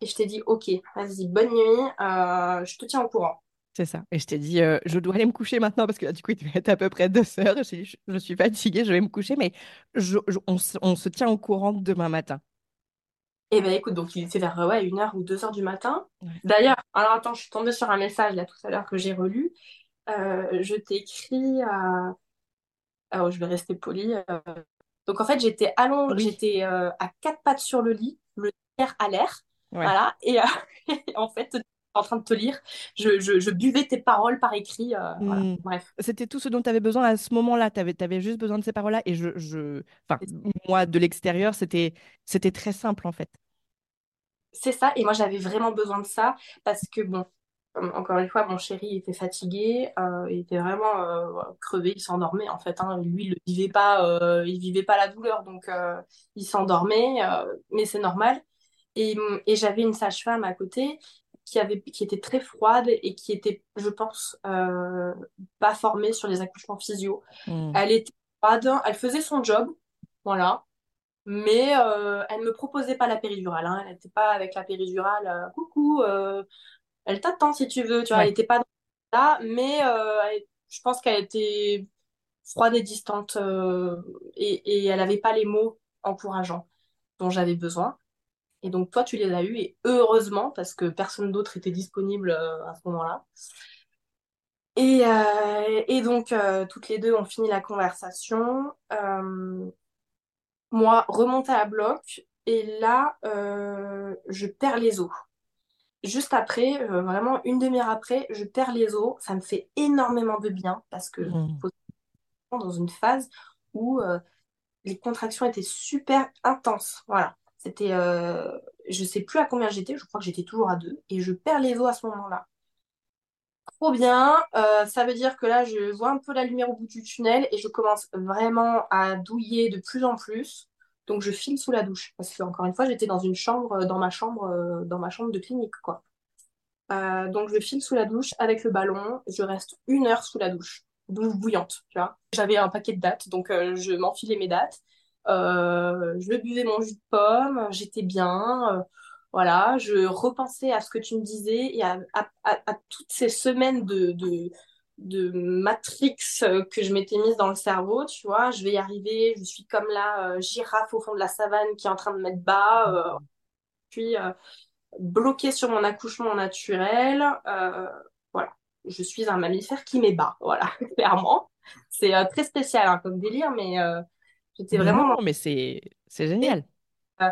Et je t'ai dit, ok, vas-y, bonne nuit, je te tiens au courant.
C'est ça. Et je t'ai dit, je dois aller me coucher maintenant parce que là, du coup, il devait être à peu près deux heures. Je, suis fatiguée, je vais me coucher, mais on se tient au courant demain matin.
Et ben écoute, donc il était vers ouais, une heure ou deux heures du matin.
Ouais.
D'ailleurs, alors attends, je suis tombée sur un message là tout à l'heure que j'ai relu. Euh, je t'ai écrit à... Ah, oh, je vais rester polie. euh. Donc en fait, j'étais allongée,
Oui,
j'étais euh, à quatre pattes sur le lit, le nerf à l'air,
ouais.
voilà. Et euh, en fait, en train de te lire, je, je, je buvais tes paroles par écrit, euh, voilà.
Hmm.
Bref.
C'était tout ce dont tu avais besoin à ce moment-là. Tu avais, juste besoin de ces paroles-là. Et je, je... Enfin, moi, de l'extérieur, c'était, très simple, en fait.
C'est ça, et moi j'avais vraiment besoin de ça parce que bon, encore une fois, mon chéri était fatigué, euh, il était vraiment euh, crevé, il s'endormait en fait. hein. Lui, il ne vivait pas, euh, il vivait pas la douleur, donc il s'endormait, mais c'est normal. Et, et j'avais une sage-femme à côté qui avait, qui était très froide et qui était, je pense, euh, pas formée sur les accouchements physio.
Hmm.
Elle était froide, elle faisait son job, voilà. Mais euh, elle me proposait pas la péridurale, hein. Elle n'était pas avec la péridurale. euh, coucou, elle t'attend si tu veux. Tu vois, elle n'était pas là, mais elle- je pense qu'elle était froide et distante et, et elle n'avait pas les mots encourageants dont j'avais besoin. Et donc toi, tu les as eus et heureusement parce que personne d'autre était disponible euh, à ce moment-là. Et, euh, et donc euh, toutes les deux, on finit la conversation. Euh, moi, remonter à bloc et là, je perds les os. Juste après, vraiment une demi-heure après, je perds les os. Ça me fait énormément de bien parce que mettre dans une phase où les contractions étaient super intenses. Voilà. C'était, euh, je sais plus à combien j'étais, je crois que j'étais toujours à deux, et je perds les os à ce moment-là. Trop bien, euh, ça veut dire que là, je vois un peu la lumière au bout du tunnel et je commence vraiment à douiller de plus en plus. Donc, je file sous la douche parce que encore une fois, j'étais dans une chambre, dans ma chambre, euh, dans ma chambre de clinique, quoi. Euh, donc, je file sous la douche avec le ballon. Je reste une heure sous la douche, douche bouillante. J'avais un paquet de dates, donc euh, je m'enfilais mes dates. Euh, je buvais mon jus de pomme, j'étais bien. euh, voilà, je repensais à ce que tu me disais et à, à- à- toutes ces semaines de, de, de Matrix que je m'étais mise dans le cerveau, tu vois. Je vais y arriver, je suis comme la euh, girafe au fond de la savane qui est en train de mettre bas. euh, puis euh, bloquée sur mon accouchement naturel. voilà, je suis un mammifère qui met bas, voilà, clairement. C'est très spécial hein, comme délire, mais j'étais vraiment
non, mais c'est, génial.
Euh,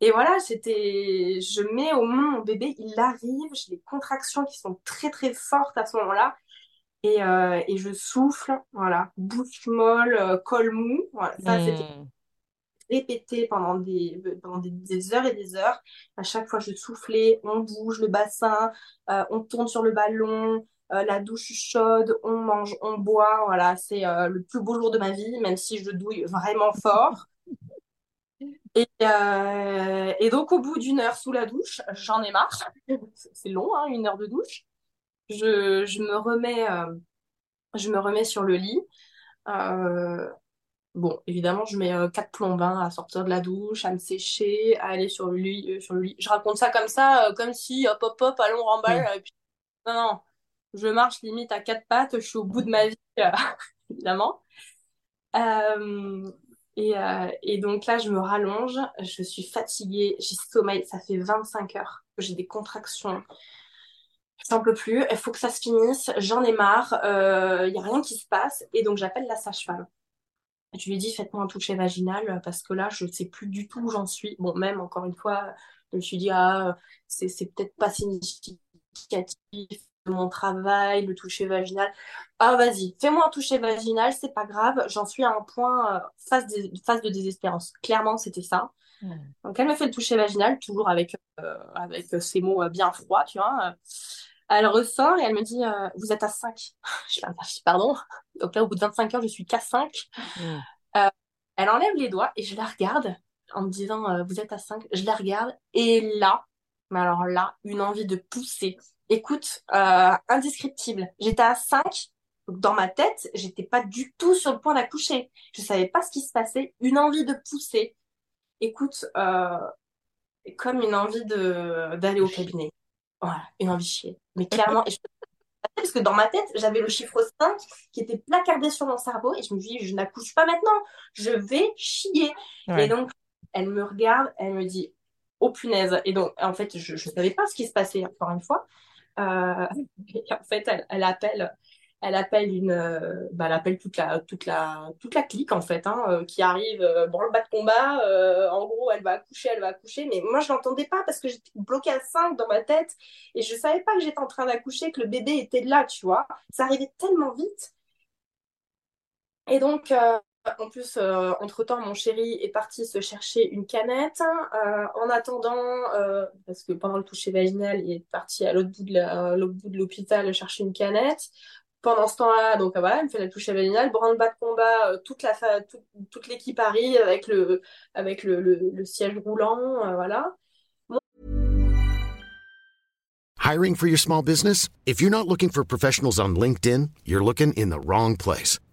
et voilà, c'était, je mets au monde mon bébé, il arrive, j'ai des contractions qui sont très très fortes à ce moment-là, et, euh, et je souffle, voilà, bouche molle, euh, col mou, voilà, ça c'était
Hmm.
répété pendant des, pendant des, des heures et des heures. À chaque fois, je soufflais, on bouge le bassin, euh, on tourne sur le ballon, euh, la douche chaude, on mange, on boit. Voilà, c'est euh, le plus beau jour de ma vie, même si je douille vraiment fort. Et, euh, et donc, au bout d'une heure sous la douche, j'en ai marre. C'est long, hein, une heure de douche. Je, je me remets, je me remets sur le lit. Bon, évidemment, je mets euh, quatre plombins à sortir de la douche, à me sécher, à aller sur le lit, euh, sur le lit. Je raconte ça comme ça, euh, comme si hop hop hop, allons remballe. Puis, non, non, je marche limite à quatre pattes, je suis au bout de ma vie, euh, évidemment. Euh, Et, euh, et donc là, je me rallonge, je suis fatiguée, j'ai sommeil, ça fait 25 heures que j'ai des contractions. J'en peux plus, il faut que ça se finisse, j'en ai marre, il n'y a rien qui se passe. Et donc j'appelle la sage-femme. Je lui dis, faites-moi un toucher vaginal parce que là, je ne sais plus du tout où j'en suis. Bon, même encore une fois, je me suis dit, ah, c'est peut-être pas significatif de mon travail, le toucher vaginal. Ah, vas-y, fais-moi un toucher vaginal, c'est pas grave, j'en suis à un point, euh, phase, de, phase de désespérance. Clairement, c'était ça. Hmm. Donc, elle me fait le toucher vaginal, toujours avec, euh, avec ces mots bien froids, tu vois. Elle ressort et elle me dit euh, Vous êtes à 5. Je dis Pardon. Donc là, au bout de 25 heures, je suis qu'à 5. Mm. Euh, elle enlève les doigts et je la regarde en me disant euh, Vous êtes à 5. Je la regarde et là, mais alors là, une envie de pousser. Écoute, indescriptible. J'étais à 5. Dans ma tête, j'étais pas du tout sur le point d'accoucher. Je savais pas ce qui se passait. Une envie de pousser. Écoute, comme une envie de d'aller au cabinet. Voilà, une envie de chier. Mais clairement, parce que dans ma tête, j'avais le chiffre 5 qui était placardé sur mon cerveau et je me dis, je n'accouche pas maintenant, je vais chier. Et donc, elle me regarde, elle me dit, oh punaise. Et donc, en fait, je ne savais pas ce qui se passait, encore une fois. Euh, en fait, elle, elle appelle elle appelle une, euh, bah, elle toute la, toute la, toute la clique en fait, hein, euh, qui arrive dans le bas de combat. en gros, elle va accoucher, elle va accoucher, mais moi je l'entendais pas parce que j'étais bloquée à 5 dans ma tête et je savais pas que j'étais en train d'accoucher, que le bébé était là, tu vois. Ça arrivait tellement vite. Et donc, en plus, entre-temps, mon chéri est parti se chercher une canette. en attendant, parce que pendant le toucher vaginal, il est parti à l'autre bout de l'hôpital chercher une canette pendant ce temps-là, donc voilà, elle me fait la touche vaginale, branle-bas de combat, euh, toute l'équipe arrive avec le siège roulant, euh, voilà.
Hiring for your small business? If you're not looking for professionals on LinkedIn, you're looking in the wrong place.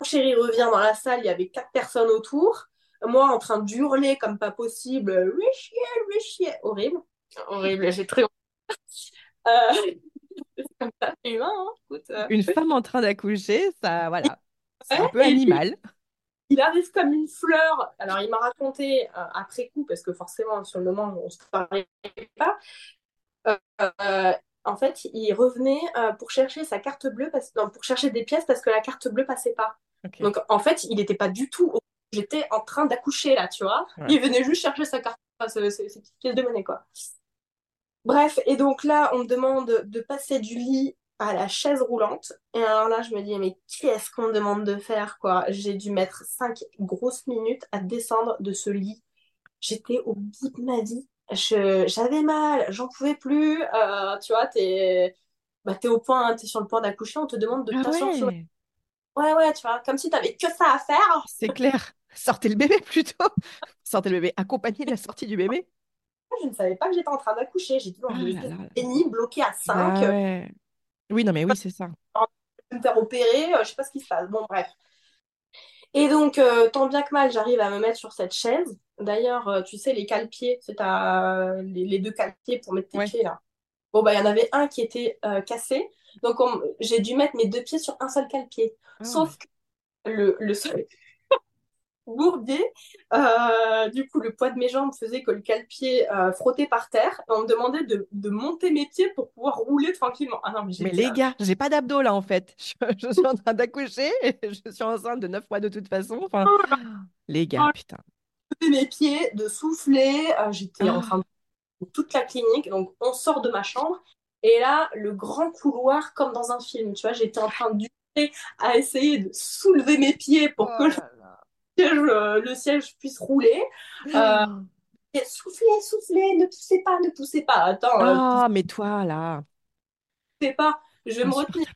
Mon chéri revient dans la salle, il y avait quatre personnes autour. Moi en train d'hurler comme pas possible, horrible, horrible. J'ai très euh,
comme ça, humain. Hein, euh. Une femme en train d'accoucher, ça, voilà, c'est un peu animal.
Il arrive comme une fleur. Alors, il m'a raconté euh, après coup, parce que forcément, sur le moment, on ne se parlait pas. Euh, en fait, il revenait pour chercher sa carte bleue, parce... pour chercher des pièces parce que la carte bleue passait pas. Donc, en fait, il n'était pas du tout. J'étais en train d'accoucher là, tu vois. Il venait juste chercher sa carte, ses petites pièces de monnaie, quoi. Bref, et donc là, on me demande de passer du lit à la chaise roulante. Et alors là, je me dis, mais qu'est-ce qu'on me demande de faire, quoi? J'ai dû mettre cinq grosses minutes à descendre de ce lit. J'étais au bout de ma vie. J'avais mal, j'en pouvais plus. Euh, tu vois, t'es bah, es au point, t'es sur le point d'accoucher, on te demande de ah t'asseoir sur... Ouais, ouais, tu vois, comme si t'avais que ça à faire.
C'est clair. Sortez le bébé plutôt. Sortez le bébé. Accompagnez la sortie du bébé
je ne savais pas que j'étais en train d'accoucher. J'étais dans une bloquée à 5.
Bah oui, non, mais oui, c'est ça.
Je vais me faire opérer, euh, je sais pas ce qui se passe. Bon, bref. Et donc, euh, tant bien que mal, j'arrive à me mettre sur cette chaise. D'ailleurs, euh, tu sais, les cale-pieds, c'est les, les, deux cale-pieds pour mettre tes pieds là. Bon, bah, il y en avait un qui était cassé. Donc, j'ai dû mettre mes deux pieds sur un seul cale-pied. Ah. Sauf que le, le seul bourbier. Euh, du coup, le poids de mes jambes faisait que le cale-pied euh, frottait par terre. Et on me demandait de, monter mes pieds pour pouvoir rouler tranquillement. Ah
non, mais, les gars, j'ai pas d'abdos là en fait. Je, suis en train d'accoucher. Je suis enceinte de 9 mois de toute façon. Enfin, oh les gars, putain.
lever mes pieds, de souffler. Euh, j'étais en train de toute la clinique. Donc, on sort de ma chambre. Et là, le grand couloir, comme dans un film, tu vois, j'étais en train de à essayer de soulever mes pieds pour que
Oh
le siège, euh, le siège puisse rouler. Euh, et soufflez, soufflez, ne poussez pas, ne poussez pas. Attends, euh,
Ah, mais toi, là.
poussez pas. Je vais me retenir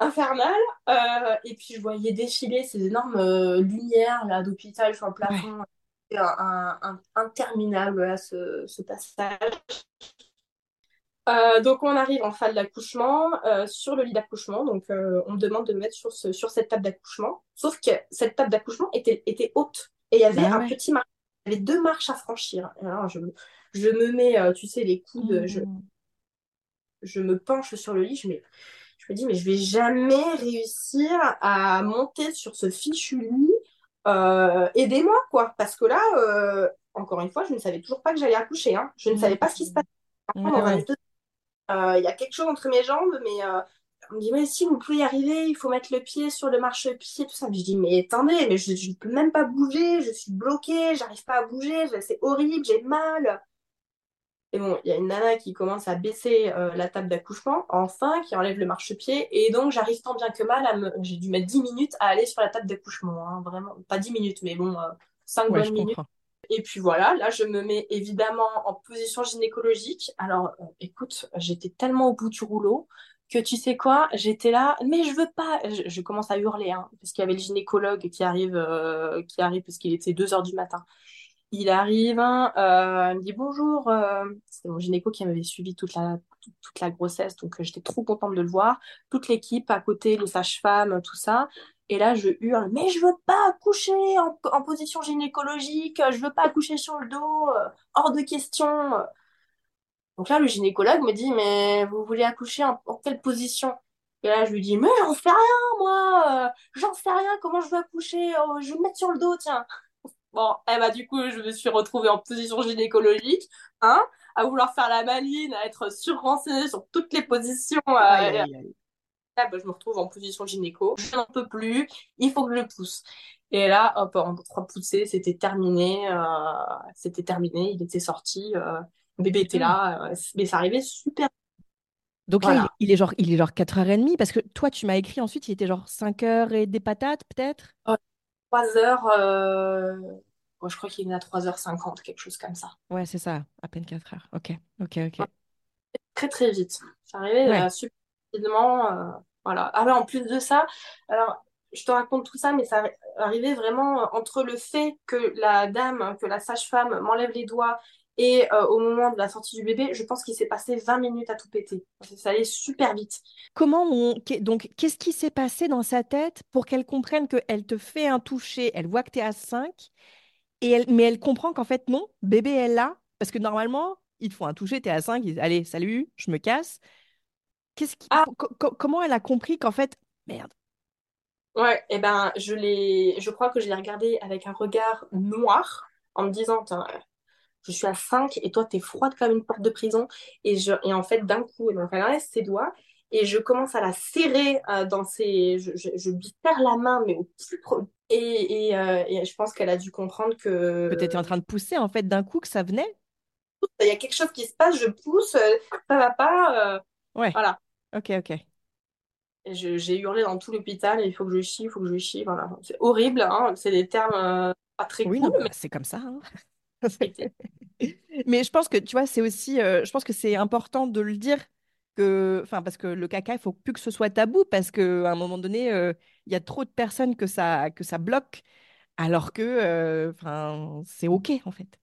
infernal. Euh, et puis je voyais défiler ces énormes euh, lumières là d'hôpital sur le plafond. C'était un, un- un- interminable là, ce, ce passage. Euh, donc on arrive en salle d'accouchement, euh, sur le lit d'accouchement, donc euh, on me demande de me mettre sur, ce, sur cette table d'accouchement. Sauf que cette table d'accouchement était, était haute et il y avait
Bah
un
ouais.
petit il y avait deux marches à franchir. Alors je, me- je me mets, euh, tu sais, les coudes, je,
Mmh.
je me penche sur le lit, je, mets, je me dis, mais je vais jamais réussir à monter sur ce fichu lit. Aidez-moi, quoi. Parce que là, encore une fois, je ne savais toujours pas que j'allais accoucher. hein. Je ne savais pas ce qui se passait. Dans
ouais.
Euh, Il y a quelque chose entre mes jambes, mais euh, on me dit, mais si vous pouvez y arriver, il faut mettre le pied sur le marchepied, tout ça. Mais je dis, mais attendez, mais je ne peux même pas bouger, je suis bloquée, j'arrive pas à bouger, c'est horrible, j'ai mal. Et bon, il y a une nana qui commence à baisser euh, la table d'accouchement, enfin, qui enlève le marchepied, et donc j'arrive tant bien que mal à me... J'ai dû mettre 10 minutes à aller sur la table d'accouchement, hein, vraiment. Pas 10 minutes, mais bon, euh, 5
Ouais,
minutes.
comprends.
Et puis voilà, là, je me mets évidemment en position gynécologique. Alors, euh, écoute, j'étais tellement au bout du rouleau que tu sais quoi, j'étais là, mais je veux pas. Je, commence à hurler, hein, parce qu'il y avait le gynécologue qui arrive, euh, qui arrive parce qu'il était 2 heures du matin. Il arrive, hein, euh, il me dit bonjour. c'est mon gynéco qui m'avait suivi toute la, grossesse, donc j'étais trop contente de le voir. Toute l'équipe à côté, les sages-femmes, tout ça. Et là, je hurle, mais je veux pas accoucher en, position gynécologique, je veux pas accoucher sur le dos, euh, hors de question. Donc là, le gynécologue me dit, mais vous voulez accoucher en, en quelle position? Et là, je lui dis, mais j'en sais rien, moi, euh, j'en sais rien, comment je veux accoucher, Oh, je vais me mettre sur le dos, tiens. Bon, eh bah, du coup, je me suis retrouvée en position gynécologique, hein, à vouloir faire la maline, à être surrenseignée sur toutes les positions. euh. Là, bah, je me retrouve en position gynéco. Je n'en peux plus. Il faut que je le pousse. Et là, hop, en trois poussées, c'était terminé. euh, c'était terminé. Il était sorti. euh, le bébé était là. euh, mais ça arrivait super.
Donc là,
Voilà.
il, il est genre, il est genre 4h30 parce que toi, tu m'as écrit ensuite, il était genre 5h et des patates, peut-être?
3 heures. euh, bon, je crois qu'il est à 3h50, quelque chose comme ça.
Ouais, c'est ça, à peine 4h. Ok, ok, ok.
Très, très vite. Ça arrivait
Ouais.
super rapidement. euh, voilà. Ah ouais, en plus de ça, alors, je te raconte tout ça, mais ça arrivait vraiment euh, entre le fait que la dame, que la sage-femme m'enlève les doigts et euh, au moment de la sortie du bébé, je pense qu'il s'est passé 20 minutes à tout péter. Ça allait super vite.
Comment Donc, qu'est-ce qui s'est passé dans sa tête pour qu'elle comprenne qu'elle te fait un toucher, elle voit que tu es à 5, et elle... mais elle comprend qu'en fait, non, bébé est là, parce que normalement, ils te font un toucher, tu es à 5, ils disent, allez, salut, je me casse. Qu'est-ce qui...
Ah.
co- co- comment elle a compris qu'en fait, merde,
Ouais, et ben, je l'ai, je crois que je l'ai regardé avec un regard noir en me disant, euh, je suis à 5 et toi, t'es froide comme une porte de prison. Et, je, et en fait, d'un coup, donc, elle enlève ses doigts et je commence à la serrer euh, dans ses. Je, je, je lui serre la main, mais au plus pro- Et, et, euh, et je pense qu'elle a dû comprendre que
peut-être tu es en train de pousser, en fait, d'un coup, que ça venait?
il y a quelque chose qui se passe, je pousse, ça va pas. euh,
Ouais,
voilà.
Ok, ok.
Et je- J'ai hurlé dans tout l'hôpital, il faut que je chie, il faut que je chie. Voilà. C'est horrible, hein, c'est des termes euh, pas très
Oui,
cool,
non,
mais
bah, c'est comme ça. hein.
c'était
Mais je pense que, tu vois, c'est aussi, euh, je pense que c'est important de le dire que, enfin, parce que le caca, il faut plus que ce soit tabou, parce qu'à un moment donné, euh, il y a trop de personnes que ça, que ça bloque, alors que, euh, enfin, c'est OK, en fait.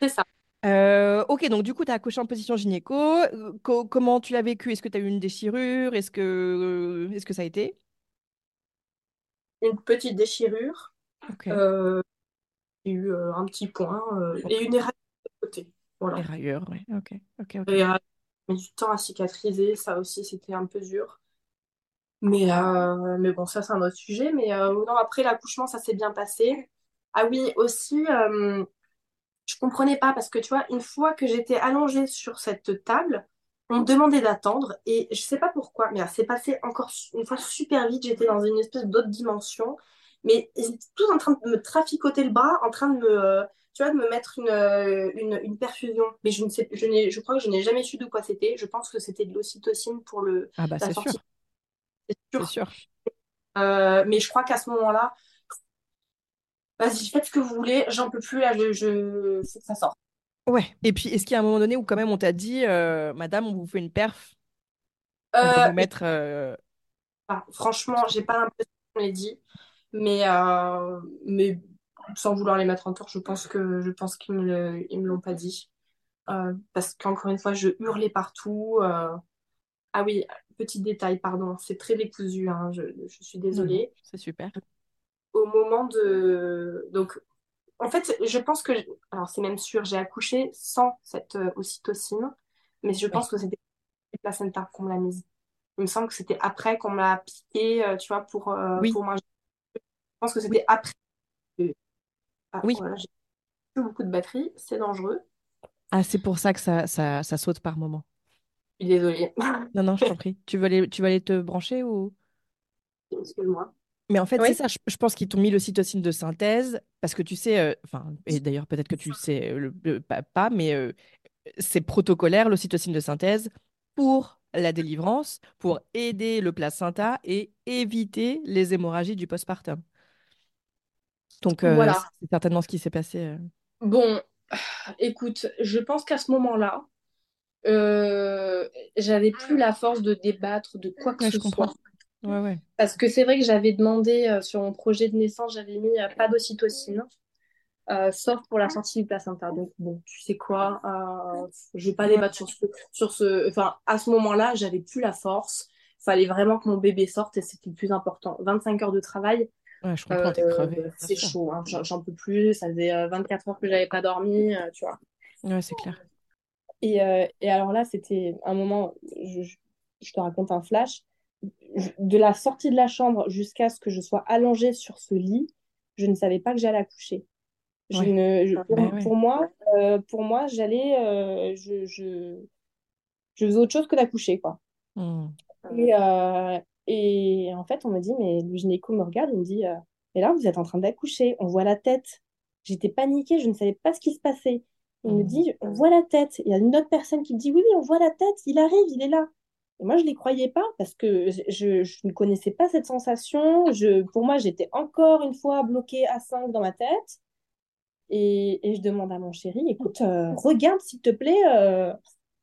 c'est ça.
Euh, ok, donc du coup, tu as accouché en position gynéco. Euh, co- comment tu l'as vécu? Est-ce que tu as eu une déchirure? Est-ce que, est-ce que ça a été?
Une petite déchirure,
Ok.
euh, j'ai eu euh, un petit point euh, et une éraille de côté. Voilà.
Les railleurs, ouais. Ok, ok, ok.
Et, euh, mais du temps à cicatriser, ça aussi, c'était un peu dur. Mais, euh, mais bon, ça, c'est un autre sujet. Mais euh, non, après l'accouchement, ça s'est bien passé. Ah oui, aussi, euh, je comprenais pas parce que tu vois, une fois que j'étais allongée sur cette table, on me demandait d'attendre et je sais pas pourquoi, mais c'est passé encore une fois super vite. J'étais dans une espèce d'autre dimension Mais ils étaient tous en train de me traficoter le bras, en train de me, tu vois, de me mettre une, une, une perfusion. Mais je ne sais, je je crois que je n'ai jamais su de quoi c'était. Je pense que c'était de l'ocytocine pour le,
Ah bah c'est sûr,
C'est
c'est
sûr.
sûr.
Euh, mais je crois qu'à ce moment-là, vas-y, faites ce que vous voulez, j'en peux plus, là, je, je... faut que ça sorte.
Ouais. Et puis, est-ce qu'il y a un moment donné où quand même on t'a dit, euh, Madame, on vous fait une perf, on peut
Euh,
vous mettre... euh,
Enfin, franchement, j'ai pas l'impression qu'on l'ait dit, mais, mais sans vouloir les mettre en tort, je pense que je pense qu'ils me ils me l'ont pas dit. Euh, parce qu'encore une fois, je hurlais partout. euh. Ah oui, petit détail, pardon, c'est très décousu, hein, je, je suis
non,
désolée.
c'est super.
Au moment de... Donc, en fait, je pense que... Alors, c'est même sûr, j'ai accouché sans cette euh, ocytocine, mais je pense que c'était le placenta qu'on me l'a mise. Il me semble que c'était après qu'on me l'a piqué, euh, tu vois, pour, euh,
Oui,
pour m'injecter. Je pense que
oui,
c'était après. que- Ah,
oui.
voilà, j'ai plus beaucoup de batterie, c'est dangereux.
Ah, c'est pour ça que ça, ça, ça saute par moment.
Je suis désolée.
Non, non, je t'en prie. Tu veux aller, tu vas aller te brancher ou...
Excuse-moi.
Mais en fait, c'est ça. Je, je pense qu'ils t'ont mis l'ocytocine de synthèse parce que tu sais, euh, enfin, et d'ailleurs peut-être que tu sais euh, le, le- pas, pas, mais euh, c'est protocolaire l'ocytocine de synthèse pour la délivrance, pour aider le placenta et éviter les hémorragies du postpartum. Donc, euh,
Voilà.
c'est certainement ce qui s'est passé.
Bon, écoute, je pense qu'à ce moment-là, j'avais plus la force de débattre de quoi que
Ouais,
ce
je comprends. Ouais, ouais.
Parce que c'est vrai que j'avais demandé euh, sur mon projet de naissance, j'avais mis euh, pas d'ocytocine, euh, sauf pour la sortie du placenta. Donc bon, tu sais quoi, euh, je vais pas débattre sur ce, sur ce. Enfin, à ce moment-là, j'avais plus la force. Fallait vraiment que mon bébé sorte et c'était le plus important. 25 heures de travail,
ouais, je comprends, t'es crevé, bien
c'est chaud. hein. J'en peux plus. Ça faisait euh, 24 heures que j'avais pas dormi, tu vois.
Ouais, c'est clair.
Et, et alors là, c'était un moment, je te raconte un flash. De la sortie de la chambre jusqu'à ce que je sois allongée sur ce lit, je ne savais pas que j'allais accoucher. Je
Ouais,
ne, je- pour,
ouais.
moi, euh, pour moi, j'allais, euh, je, je, je faisais autre chose que d'accoucher, quoi.
Hmm.
Et, euh, et en fait, on me dit, mais le gynéco me regarde, il me dit, et là, vous êtes en train d'accoucher, on voit la tête. J'étais paniquée, je ne savais pas ce qui se passait. Il me
Hmm.
dit, on voit la tête. Il y a une autre personne qui me dit, oui, oui, on voit la tête, il arrive, il est là. Moi, je ne les croyais pas parce que je, ne connaissais pas cette sensation. Je, pour moi, j'étais encore une fois bloquée à 5 dans ma tête. Et, je demande à mon chéri, écoute, euh, regarde s'il te plaît, euh,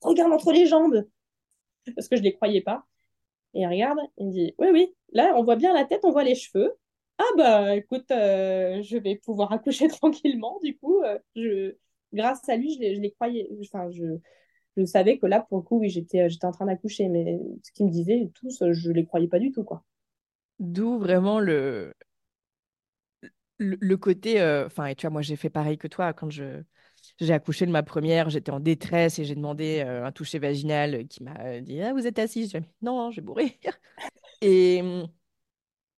regarde entre les jambes. Parce que je ne les croyais pas. Et il regarde, il me dit, oui, oui, là, on voit bien la tête, on voit les cheveux. Ah bah, écoute, euh, je vais pouvoir accoucher tranquillement, du coup. je, grâce à lui, je les, je les croyais. Enfin, je, je savais que là, pour le coup, oui, j'étais, j'étais en train d'accoucher, mais ce qu'ils me disaient, tous, je les croyais pas du tout, quoi.
D'où vraiment le, le, côté, euh, enfin, et tu vois, moi j'ai fait pareil que toi quand je j'ai accouché de ma première, j'étais en détresse et j'ai demandé euh, un toucher vaginal qui m'a dit ah vous êtes assise, dis non, je vais mourir. Et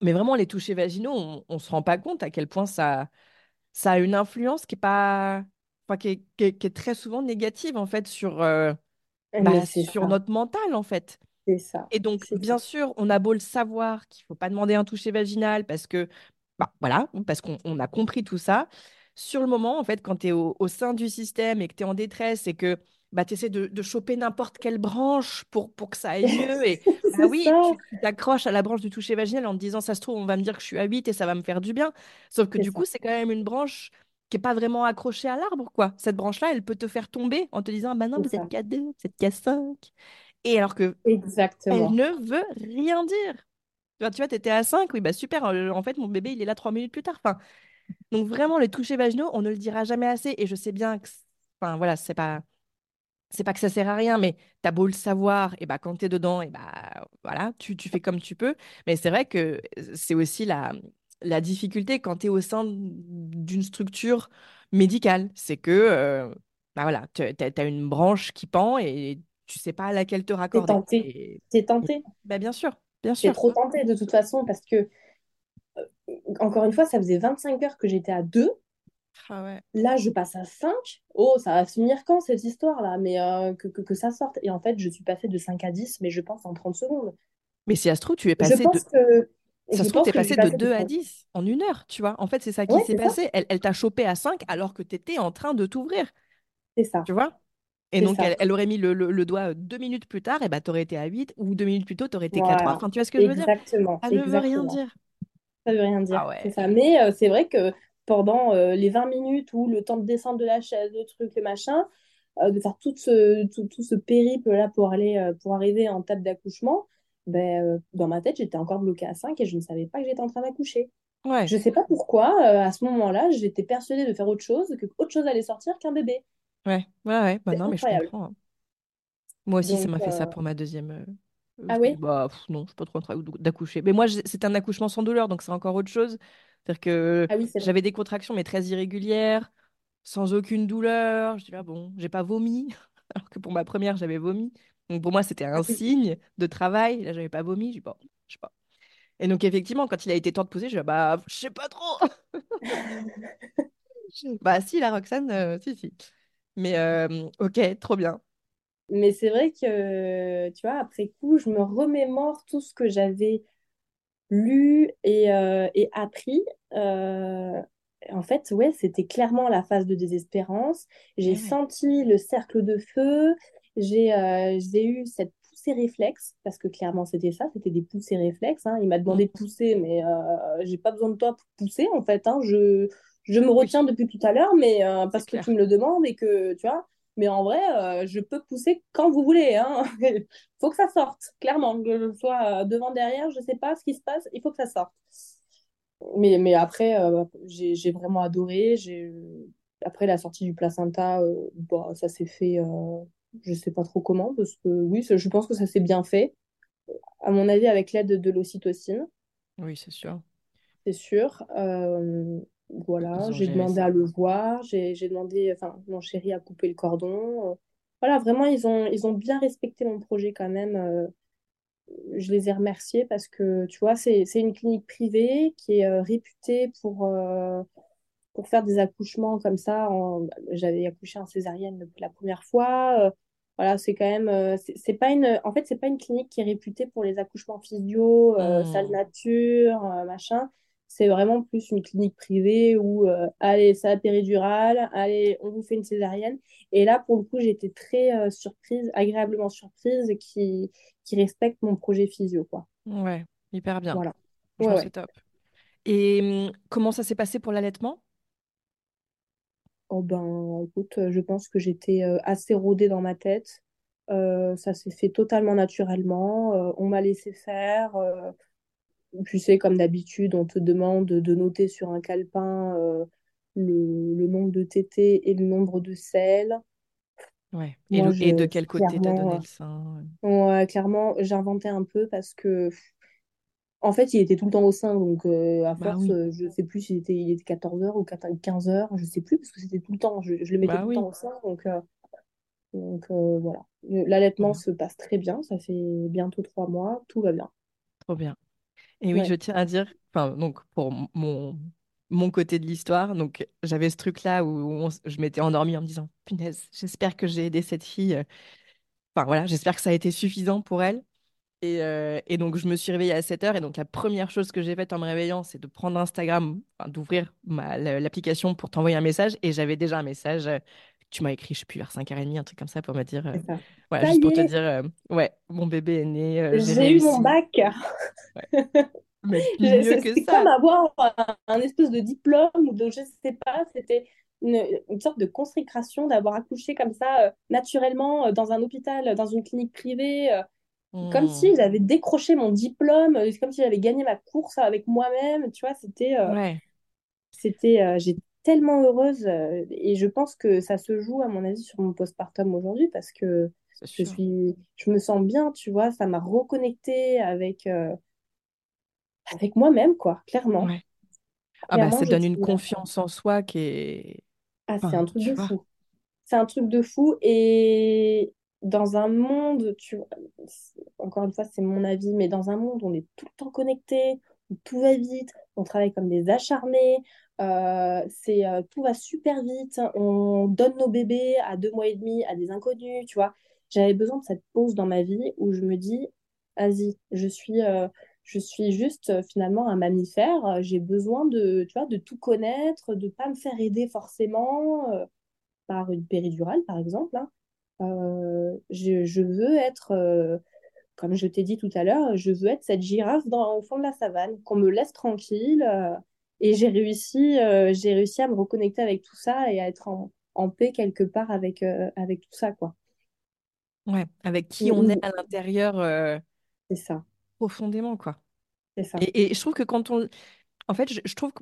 mais vraiment les touchés vaginaux, on, on se rend pas compte à quel point ça ça a une influence qui est pas, enfin, qui est, qui est- qui est très souvent négative en fait sur euh,
Mais
bah, sur
ça,
notre mental en fait.
c'est ça,
Et donc, bien
ça.
sûr, on a beau le savoir qu'il faut pas demander un toucher vaginal parce que, bah, voilà, parce qu'on on a compris tout ça. Sur le moment, en fait, quand tu es au, au sein du système et que tu es en détresse et que bah, tu essaies de, de choper n'importe quelle branche pour, pour que ça aille mieux, et bah oui, tu t'accroches à la branche du toucher vaginal en te disant, ça se trouve, on va me dire que je suis à 8 et ça va me faire du bien. Sauf que du coup, c'est quand même une branche qui n'est pas vraiment accrochée à l'arbre, quoi. Cette branche-là, elle peut te faire tomber en te disant, bah non,
c'est
vous êtes
ça.
qu'à 2, vous êtes qu'à 5. Et alors que elle
Exactement.
ne veut rien dire. Tu vois, tu vois, t'étais à 5, oui, bah super. euh, En fait, mon bébé, il est là trois minutes plus tard. Enfin, donc vraiment, les touchés vaginaux, on ne le dira jamais assez. Et je sais bien que, enfin voilà, c'est pas, c'est pas que ça sert à rien, mais t'as beau le savoir, et bah quand t'es dedans, et bah voilà, tu, tu fais comme tu peux. Mais c'est vrai que c'est aussi la, la difficulté quand t'es au sein d'une structure médicale, c'est que, euh, bah voilà, tu as, une branche qui pend et tu sais pas à laquelle te
T'es
raccorder.
tenté,
Et,
t'es tenté.
bah bien sûr, bien
T'es
sûr.
trop tenté de toute façon parce que, encore une fois, ça faisait 25 heures que j'étais à 2.
Ah ouais.
Là, je passe à 5. Oh, ça va finir quand cette histoire-là? Mais euh, que, que, que ça sorte. Et en fait, je suis passée de 5 à 10, mais je pense en 30 secondes.
Mais si trouve, tu es
Je
passé de...
pense
Ça se trouve, t'es passé de 2 à 10 en une heure, tu vois. En fait, c'est ça qui s'est passé. Elle, elle t'a chopé à 5 alors que tu étais en train de t'ouvrir.
C'est ça.
Tu vois Et donc, elle, elle, aurait mis le, le, doigt deux minutes plus tard, et bah, tu aurais été à 8, ou deux minutes plus tôt, tu aurais été voilà. 4 Enfin, tu vois ce que je veux dire?
Exactement.
Ça ne veut rien dire.
Ça veut rien dire.
Ah ouais.
C'est ça. Mais euh, c'est vrai que pendant euh, les 20 minutes ou le temps de descendre de la chaise, le truc, le machin, euh, de faire tout ce, tout, tout ce périple-là pour, aller, euh, pour arriver en table d'accouchement, ben, euh, dans ma tête, j'étais encore bloquée à 5 et je ne savais pas que j'étais en train d'accoucher.
Ouais.
Je ne sais pas pourquoi, euh, à ce moment-là, j'étais persuadée de faire autre chose, que autre chose allait sortir qu'un bébé.
Ouais, ouais, ouais. Bah
C'est
non, mais je
incroyable.
comprends. hein. Moi aussi, ça m'a fait ça
euh,
pour ma deuxième. euh,
Ah oui?
bah pff, non, je suis pas trop en train d'accoucher. Mais moi, c'était un accouchement sans douleur, donc c'est encore autre chose. C'est-à-dire que
Ah oui,
j'avais des contractions, mais très irrégulières, sans aucune douleur. Je dis là, bon, j'ai pas vomi, alors que pour ma première, j'avais vomi. Donc pour moi, c'était
Ah
un signe de travail. Là, j'avais pas vomi. Je bon, je sais pas. Et donc, effectivement, quand il a été temps de poser, je dis, bah, je sais pas trop. Bah, si, la Roxane, euh, si, si. Mais euh, ok, trop bien.
Mais c'est vrai que, tu vois, après coup, je me remémore tout ce que j'avais lu et, euh, et appris. En fait, ouais, c'était clairement la phase de désespérance. J'ai
ouais.
senti le cercle de feu. J'ai euh, j'ai eu cette poussée réflexe, parce que clairement, c'était ça, c'était des poussées réflexes. hein. Il m'a demandé de
Mm.
pousser, mais euh, j'ai pas besoin de toi pour pousser, en fait. hein. Je, je me retiens depuis tout à l'heure, mais euh, parce que tu me le demandes et que, tu vois. Mais en vrai, euh, je peux pousser quand vous voulez, hein. faut que ça sorte, clairement. Que je sois devant, derrière, je sais pas ce qui se passe, il faut que ça sorte. Mais, mais après, j'ai, vraiment adoré. Après la sortie du placenta, bah, ça s'est fait, je sais pas trop comment, parce que oui, ça- je pense que ça s'est bien fait. À mon avis, avec l'aide de l'ocytocine,
Oui, c'est sûr.
c'est sûr. Euh, voilà, j'ai demandé
ça.
à le voir, j'ai, demandé, enfin, mon chéri a coupé le cordon. Euh, voilà, vraiment, ils ont, ils ont bien respecté mon projet quand même. euh, je les ai remerciés parce que, tu vois, c'est, une clinique privée qui est euh, réputée pour, pour faire des accouchements comme ça. J'avais accouché en césarienne la première fois. Voilà, c'est quand même, euh, c'est pas une, en fait, c'est pas une clinique qui est réputée pour les accouchements physio, euh, salle
Mm.
nature, euh, machin. C'est vraiment plus une clinique privée où, allez, ça a péridurale, allez, on vous fait une césarienne. Et là, pour le coup, j'ai été très surprise, agréablement surprise, qui, qui respecte mon projet physio, quoi.
Ouais, hyper bien.
Voilà. Ouais, ouais.
c'est top. Et hum, comment ça s'est passé pour l'allaitement?
Oh ben, écoute, euh, je pense que j'étais euh, assez rodée dans ma tête. Euh, ça s'est fait totalement naturellement. Euh, on m'a laissé faire. euh, tu sais, comme d'habitude, on te demande de noter sur un calepin le, le nombre de tétés et le nombre de selles.
Ouais. Et,
Moi,
le- et de quel côté t'as donné le sein?
ouais, clairement, j'inventais un peu parce que, en fait, il était tout le temps au sein. Donc, euh, à
Bah
force,
oui,
euh, je sais plus s'il était, il était 14 heures ou 15 heures. Je sais plus parce que c'était tout le temps. Je, je le mettais
bah
tout le temps au sein. Donc, euh, Donc euh, voilà, Le- l'allaitement se passe très bien, ça fait bientôt trois mois, tout va bien.
Trop bien. Et oui, je
Ouais,
tiens à dire, enfin, donc pour m- mon, mon côté de l'histoire, donc j'avais ce truc-là où on s- je m'étais endormie en me disant, punaise, j'espère que j'ai aidé cette fille. Enfin voilà, j'espère que ça a été suffisant pour elle. Et, euh, et donc, je me suis réveillée à 7 heures. Et donc, la première chose que j'ai faite en me réveillant, c'est de prendre Instagram, enfin, d'ouvrir l'application pour t'envoyer un message. Et j'avais déjà un message. euh, tu m'as écrit, je sais plus, vers 5h30, un truc comme ça, pour me dire, euh,
ça.
voilà,
Ça
juste pour te dire, euh, ouais, mon bébé est né, j'ai
eu mon bac.
Ouais. Mais mieux que
c'est comme
ça.
avoir un, un espèce de diplôme ou de, je sais pas, c'était une, une sorte de consécration d'avoir accouché comme ça, naturellement, dans un hôpital, dans une clinique privée, comme
Hmm.
si j'avais décroché mon diplôme, euh, comme si j'avais gagné ma course avec moi-même, tu vois, c'était... euh,
Ouais,
C'était, euh, j'étais tellement heureuse et je pense que ça se joue, à mon avis, sur mon postpartum aujourd'hui parce que je suis, je me sens bien, tu vois, ça m'a reconnectée avec, euh, avec moi-même, quoi, clairement.
Ouais. Ah bah, ça donne une confiance en soi qui est...
ah, c'est un truc de
vois.
fou. C'est un truc de fou et dans un monde, tu vois, encore une fois, c'est mon avis, mais dans un monde où on est tout le temps connecté, où tout va vite, on travaille comme des acharnés, euh, euh, tout va super vite, on donne nos bébés à deux mois et demi à des inconnus, tu vois. J'avais besoin de cette pause dans ma vie où je me dis, vas-y, je suis, euh, je suis juste finalement un mammifère. J'ai besoin de, tu vois, de tout connaître, de pas me faire aider forcément par une péridurale, par exemple. hein. Euh, je, je veux être, euh, comme je t'ai dit tout à l'heure, je veux être cette girafe dans, au fond de la savane, qu'on me laisse tranquille. euh, et j'ai réussi, euh, j'ai réussi à me reconnecter avec tout ça et à être en, en paix quelque part avec, euh, avec tout ça, quoi.
Ouais, avec qui on est à l'intérieur
C'est ça,
profondément, quoi.
c'est ça.
Et, et je trouve que quand on... En fait, je, je trouve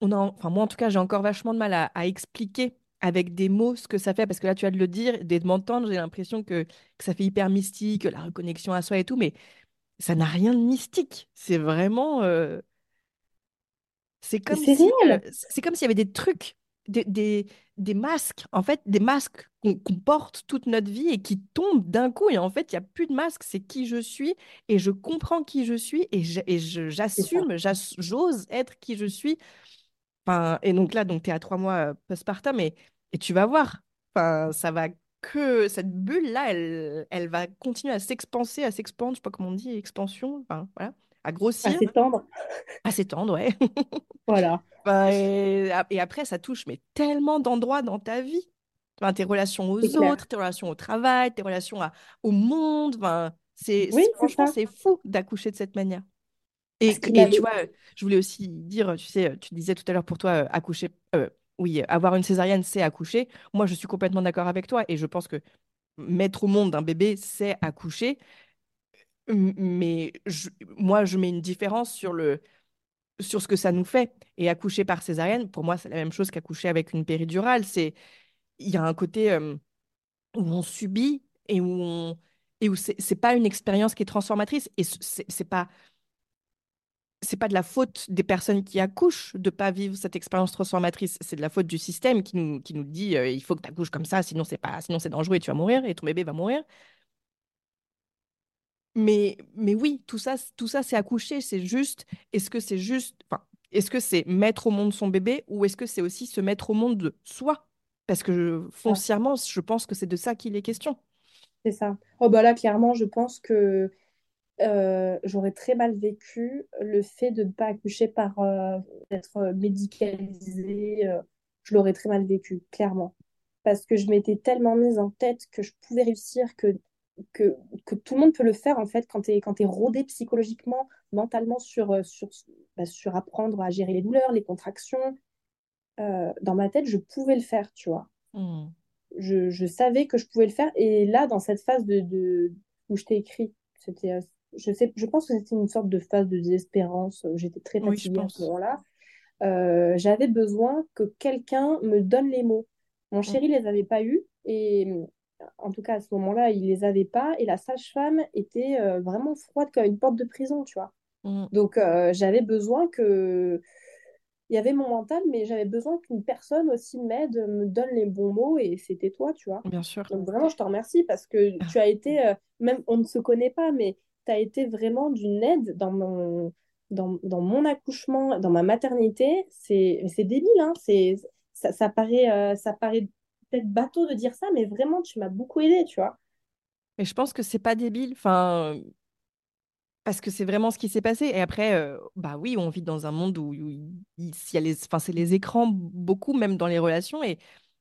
qu'on a... Enfin, moi, en tout cas, j'ai encore vachement de mal à, à expliquer avec des mots ce que ça fait, parce que là, tu as de le dire, de m'entendre, j'ai l'impression que, que ça fait hyper mystique, la reconnexion à soi et tout, mais ça n'a rien de mystique. C'est vraiment... euh, C'est
Mais
comme si, euh, s'il y avait des trucs, des, des, des masques, en fait, des masques qu'on porte toute notre vie et qui tombent d'un coup. Et en fait, il n'y a plus de masque, c'est qui je suis et je comprends qui je suis et j'assume, j'ass- j'ose être qui je suis. Enfin, et donc là, donc tu es à trois mois euh, postpartum et, et tu vas voir. Enfin, ça va que cette bulle-là, elle, elle va continuer à s'expanser, à s'expandre, je sais pas comment on dit, expansion, enfin, voilà, à grossir,
Assez tendre.
à s'étendre, ouais.
Voilà.
Enfin, et, ap- et après, ça touche mais tellement d'endroits dans ta vie. Enfin, tes relations aux
clair.
autres, tes relations au travail, tes relations à- au monde. Enfin, c'est,
Oui,
franchement, c'est fou d'accoucher de cette manière. Et, tu vois, je voulais aussi dire, tu sais, tu disais tout à l'heure pour toi, euh, accoucher, euh, oui, avoir une césarienne, c'est accoucher. Moi, je suis complètement d'accord avec toi et je pense que mettre au monde un bébé, c'est accoucher. Mais moi, je mets une différence sur le, sur ce que ça nous fait. Et accoucher par césarienne, pour moi, c'est la même chose qu'accoucher avec une péridurale. C'est, il y a un côté où on subit et où on, et où c'est pas une expérience qui est transformatrice. Et c'est pas, c'est pas de la faute des personnes qui accouchent de pas vivre cette expérience transformatrice. C'est de la faute du système qui nous, qui nous dit euh, il faut que tu accouches comme ça, sinon c'est pas, sinon c'est dangereux et tu vas mourir et ton bébé va mourir. Mais, mais oui, tout ça, tout ça, c'est accoucher. C'est juste, est-ce que c'est juste, enfin, est-ce que c'est mettre au monde son bébé ou est-ce que c'est aussi se mettre au monde de soi? Parce que je- foncièrement, je pense que c'est de ça qu'il est question.
C'est ça. Oh bah là, clairement, je pense que euh, j'aurais très mal vécu le fait de ne pas accoucher par euh, d'être euh, médicalisée. euh, je l'aurais très mal vécu, clairement. Parce que je m'étais tellement mise en tête que je pouvais réussir, que, que, que tout le monde peut le faire, en fait, quand tu es, quand t'es rodé psychologiquement, mentalement sur, sur, bah, sur apprendre à gérer les douleurs, les contractions. Dans ma tête, je pouvais le faire, tu vois.
Hmm.
je, je savais que je pouvais le faire. Et là, dans cette phase de, de- où je t'ai écrit, c'était, je sais, je pense que c'était une sorte de phase de désespérance. euh, J'étais très
Oui,
fatiguée à ce moment-là. Euh, j'avais besoin que quelqu'un me donne les mots. Mon
Hmm.
chéri les avait pas eus et euh, en tout cas à ce moment-là, il les avait pas et la sage-femme était euh, vraiment froide comme une porte de prison, tu vois.
Hmm.
Donc euh, j'avais besoin que il y avait mon mental, mais j'avais besoin qu'une personne aussi m'aide, me donne les bons mots, et c'était toi, tu vois.
Bien sûr.
Donc vraiment, je te remercie parce que tu as été, même on ne se connaît pas, mais as été vraiment d'une aide dans mon, dans, mon accouchement, dans ma maternité. C'est, débile, hein, c'est, ça, paraît, euh, ça paraît peut-être bateau de dire ça, mais vraiment, tu m'as beaucoup aidé, tu vois.
Mais je pense que c'est pas débile. Enfin, Parce que c'est vraiment ce qui s'est passé. Et après, euh, bah oui, on vit dans un monde où, il, il y a les, c'est les écrans beaucoup, même dans les relations. Et,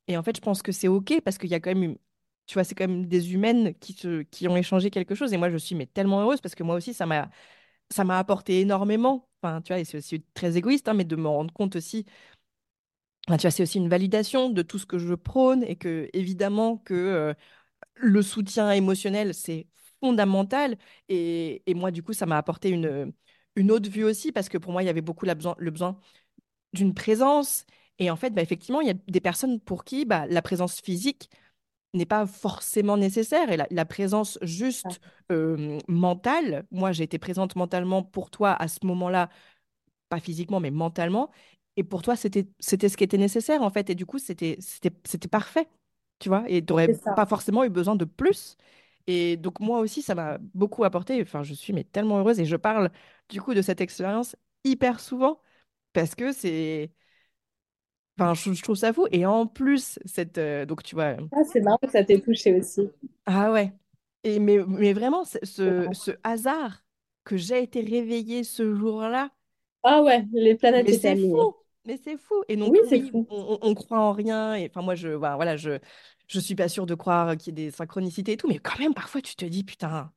et en fait, je pense que c'est OK parce qu'il y a quand même, tu vois, c'est quand même des humaines qui, se, qui ont échangé quelque chose. Et moi, je suis mais tellement heureuse parce que moi aussi, ça m'a, apporté énormément. Enfin, tu vois, et c'est aussi très égoïste, hein, mais de me rendre compte aussi, tu vois, c'est aussi une validation de tout ce que je prône et que, évidemment, que euh, le soutien émotionnel, c'est fondamental. Et, et moi, du coup, ça m'a apporté une, une autre vue aussi, parce que pour moi, il y avait beaucoup la besoin, le besoin d'une présence. Et en fait, bah, effectivement, il y a des personnes pour qui bah, la présence physique n'est pas forcément nécessaire. Et la, la présence juste euh, mentale, moi, j'ai été présente mentalement pour toi à ce moment-là, pas physiquement, mais mentalement. Et pour toi, c'était, c'était ce qui était nécessaire, en fait. Et du coup, c'était, c'était, c'était parfait, tu vois. Et tu n'aurais pas forcément eu besoin de plus. Et donc, moi aussi, ça m'a beaucoup apporté. Enfin, je suis mais tellement heureuse. Et je parle, du coup, de cette expérience hyper souvent parce que c'est... Enfin, je, je trouve ça fou. Et en plus, cette... euh, donc, tu vois...
Ah, c'est marrant que ça t'ait touché aussi.
Ah ouais. Et mais, mais vraiment, ce, ce hasard que j'ai été réveillée ce jour-là.
Ah ouais, les planètes
Mais
étaient
c'est
alignées.
fou, mais c'est fou. Et donc,
Oui,
oui,
fou.
on, on- croit en rien. Et enfin, moi, je, bah, voilà, je, je suis pas sûre de croire qu'il y ait des synchronicités et tout, mais quand même, parfois, tu te dis, putain,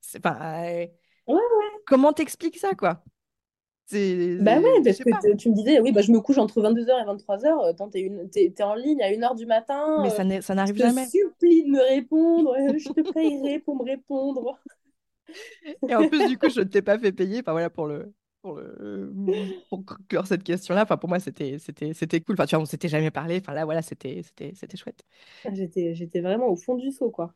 c'est pas. euh,
Ouais,
comment t'expliques ça, quoi?
Bah ouais, parce que t- tu me disais, oui, bah je me couche entre 22h et 23h, euh, tant t'es une... t'es, t'es en ligne à 1h du matin,
Mais
euh,
ça n'est- ça
je
n'arrive
te
jamais.
supplie de me répondre, euh, je te payerai pour me répondre.
Et en plus, du coup, je ne t'ai pas fait payer. Enfin, voilà, pour le. Pour, le, pour clore cette question-là, enfin, pour moi, c'était, c'était, c'était cool. Enfin, tu vois, on s'était jamais parlé. Enfin, là, voilà, c'était, c'était, c'était chouette.
J'étais, j'étais vraiment au fond du seau, quoi.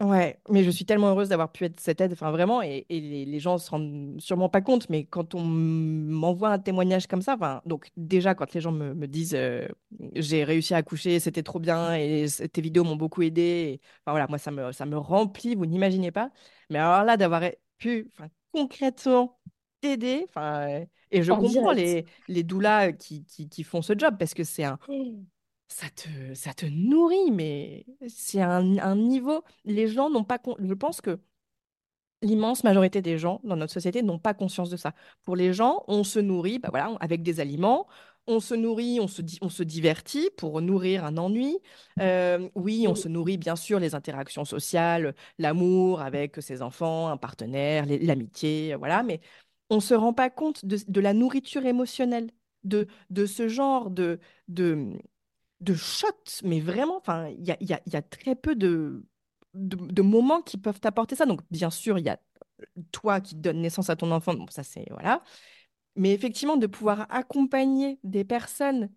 Ouais, mais je suis tellement heureuse d'avoir pu être cette aide, enfin vraiment, et, et les, les gens se rendent sûrement pas compte, mais quand on m'envoie un témoignage comme ça, enfin, donc déjà quand les gens me, me disent euh, j'ai réussi à accoucher, c'était trop bien, et c- tes vidéos m'ont beaucoup aidé, et, enfin voilà, moi ça me, ça me remplit, vous n'imaginez pas, mais alors là d'avoir pu, enfin, concrètement t'aider, enfin, euh, et je
En
comprends
direct.
les, les doulas qui, qui, qui font ce job, parce que c'est un, ça te, ça te nourrit, mais c'est un, un niveau. Les gens n'ont pas. con- Je pense que l'immense majorité des gens dans notre société n'ont pas conscience de ça. Pour les gens, on se nourrit bah voilà, avec des aliments. On se nourrit, on se, di- on se divertit pour nourrir un ennui. Euh, oui, on se nourrit bien sûr les interactions sociales, l'amour avec ses enfants, un partenaire, l'amitié, voilà. Mais on ne se rend pas compte de, de la nourriture émotionnelle, de, de ce genre de, de, de shots, mais vraiment, il y a, y a- y a très peu de, de, moments qui peuvent t'apporter ça. Donc, bien sûr, il y a toi qui donnes naissance à ton enfant, bon, ça c'est, voilà. Mais effectivement, de pouvoir accompagner des personnes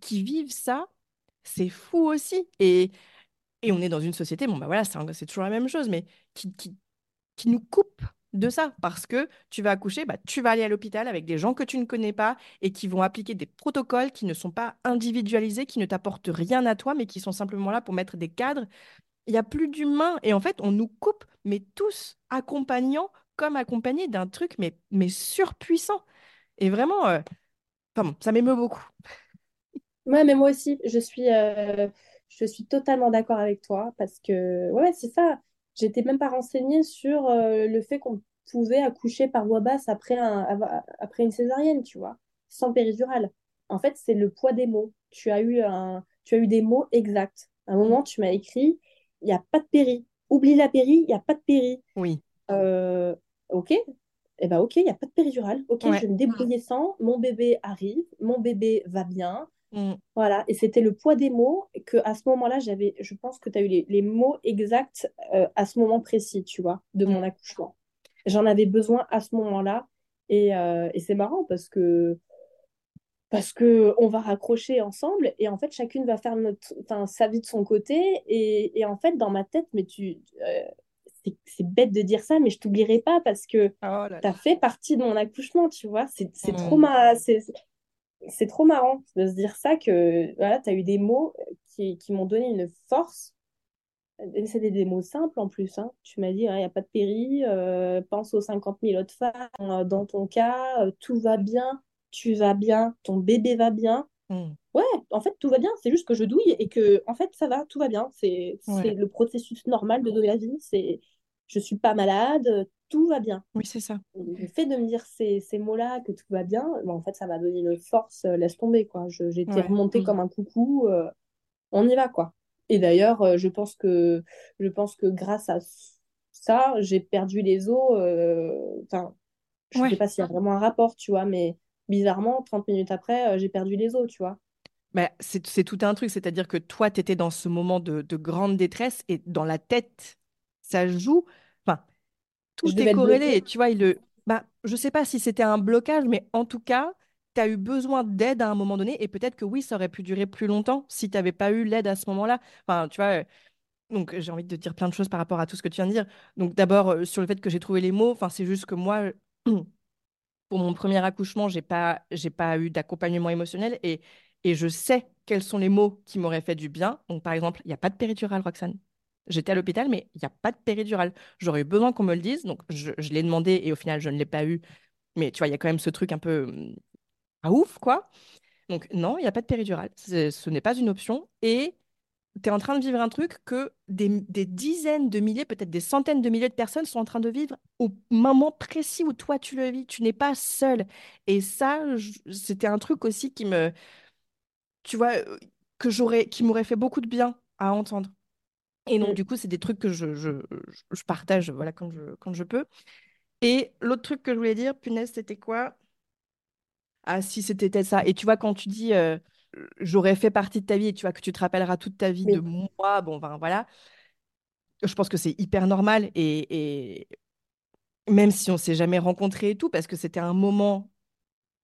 qui vivent ça, c'est fou aussi. Et, et on est dans une société, bon, bah voilà, c'est toujours la même chose, mais qui, qui, qui nous coupe de ça parce que tu vas accoucher, bah, tu vas aller à l'hôpital avec des gens que tu ne connais pas et qui vont appliquer des protocoles qui ne sont pas individualisés, qui ne t'apportent rien à toi, mais qui sont simplement là pour mettre des cadres. Il n'y a plus d'humain et en fait, on nous coupe, mais tous accompagnants comme accompagnés d'un truc, mais, mais surpuissant. Et vraiment, euh, bon, ça m'émeut beaucoup.
Ouais, mais moi aussi, je suis, euh, je suis totalement d'accord avec toi parce que, ouais, c'est ça. J'étais même pas renseignée sur euh, le fait qu'on pouvait accoucher par voie basse après, un, après une césarienne, tu vois, sans péridurale. En fait, c'est le poids des mots. Tu as eu un, tu as eu des mots exacts. À un moment, tu m'as écrit, il n'y a pas de péri. Oublie la péri, il n'y a pas de péri.
Oui,
Euh, ok, eh ben ok, il n'y a pas de péridurale. Ok, je vais me débrouiller sans. Mon bébé arrive, mon bébé va bien.
Mm.
Voilà, et c'était le poids des mots que à ce moment-là, j'avais, je pense que tu as eu les, les mots exacts euh, à ce moment précis, tu vois, de mon
Mm.
accouchement. J'en avais besoin à ce moment-là. Et, euh, et c'est marrant parce que, parce que on va raccrocher ensemble et en fait, chacune va faire notre, sa vie de son côté. Et, et en fait, dans ma tête, mais tu, euh, c'est bête de dire ça, mais je t'oublierai pas parce que
Oh
tu as fait partie de mon accouchement, tu vois. C'est c'est trop
Mm.
ma... c'est trop marrant de se dire ça que voilà, tu as eu des mots qui, qui m'ont donné une force. C'était des mots simples en plus. Hein. Tu m'as dit, il n'y a pas de péri, euh, pense aux 50 000 autres femmes. euh, Dans ton cas, euh, tout va bien, tu vas bien, ton bébé va bien.
Mm.
Ouais, en fait, tout va bien. C'est juste que je douille et que, en fait, ça va, tout va bien. C'est c'est
Ouais.
le processus normal de donner la vie. C'est, je suis pas malade, tout va bien.
Oui, c'est ça.
Le fait de me dire ces, ces mots-là, que tout va bien, ben, en fait, ça m'a donné une force, euh, laisse tomber, quoi. J'étais
Ouais.
remontée
Mm.
comme un coucou, euh, on y va, quoi. Et d'ailleurs, euh, je pense que, je pense que grâce à ça, j'ai perdu les os. Enfin, je sais
Ouais.
pas s'il y a vraiment un rapport, tu vois, mais bizarrement, 30 minutes après, j'ai perdu les os, tu vois.
Bah, c'est c'est tout un truc, c'est-à-dire que toi, tu étais dans ce moment de, de grande détresse et dans la tête, ça joue. Tout est corrélé. tu vois, il le... bah, je sais pas si c'était un blocage, mais en tout cas, tu as eu besoin d'aide à un moment donné. Et peut-être que oui, ça aurait pu durer plus longtemps si tu n'avais pas eu l'aide à ce moment-là. Enfin, tu vois, euh, donc j'ai envie de te dire plein de choses par rapport à tout ce que tu viens de dire. Donc d'abord, euh, sur le fait que j'ai trouvé les mots, enfin, c'est juste que moi, pour mon premier accouchement, j'ai pas, j'ai pas eu d'accompagnement émotionnel et, et je sais quels sont les mots qui m'auraient fait du bien. Donc, par exemple, il n'y a pas de péridurale, Roxane. J'étais à l'hôpital, mais il n'y a pas de péridurale. J'aurais eu besoin qu'on me le dise, donc je, l'ai demandé et au final, je ne l'ai pas eu. Mais tu vois, il y a quand même ce truc un peu à ouf, quoi. Donc, non, il n'y a pas de péridurale. Ce n'est pas une option. Et tu es en train de vivre un truc que des, des dizaines de milliers, peut-être des centaines de milliers de personnes sont en train de vivre au moment précis où toi tu le vis. Tu n'es pas seul. Et ça, c'était un truc aussi qui me, tu vois, euh, que qui m'aurait fait beaucoup de bien à entendre. Et donc,
Mm.
du coup, c'est des trucs que je, je, je- partage voilà, quand je, quand je peux. Et l'autre truc que je voulais dire, punaise, c'était quoi? Ah, si, c'était ça. Et tu vois, quand tu dis euh, j'aurais fait partie de ta vie et tu vois que tu te rappelleras toute ta vie de moi, bon, ben voilà, je pense que c'est hyper normal. Et, et même si on s'est jamais rencontrés et tout, parce que c'était un moment,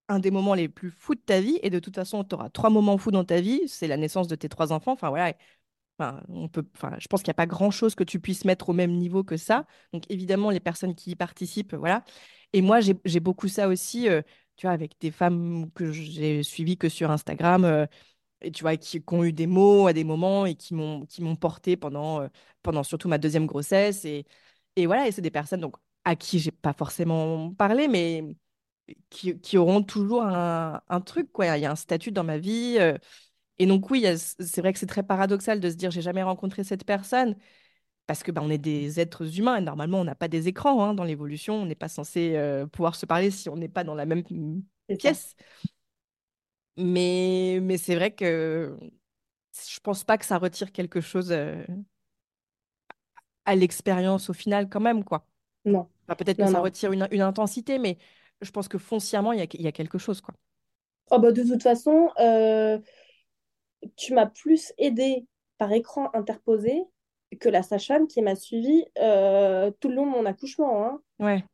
un des moments les plus fous de ta vie. Et de toute façon, tu auras trois moments fous dans ta vie. C'est la naissance de tes trois enfants. Enfin, voilà. Enfin, on peut, enfin, je pense qu'il n'y a pas grand-chose que tu puisses mettre au même niveau que ça. Donc, évidemment, les personnes qui y participent, voilà. Et moi, j'ai beaucoup ça aussi, tu vois, avec des femmes que j'ai suivies que sur Instagram, et tu vois, qui, ont eu des mots à des moments et qui m'ont porté pendant, pendant surtout ma deuxième grossesse. Et, et voilà, et c'est des personnes donc, à qui j'ai pas forcément parlé, mais qui, qui auront toujours un, un truc, quoi. Il y a un statut dans ma vie. Et donc, oui, c'est vrai que c'est très paradoxal de se dire j'ai jamais rencontré cette personne parce que bah, on est des êtres humains et normalement on n'a pas des écrans hein, dans l'évolution. On n'est pas censé euh, pouvoir se parler si on n'est pas dans la même
ça.
pièce. Mais, mais c'est vrai que je pense pas que ça retire quelque chose euh, à l'expérience au final quand même, quoi.
Non,
Enfin, peut-être que
non,
ça
non.
retire une, une intensité, mais je pense que foncièrement, il y a, y a quelque chose, quoi.
Oh bah de toute façon, euh, tu m'as plus aidé par écran interposé que la sage-femme qui m'a suivie euh, tout le long de mon accouchement. hein.
Ouais,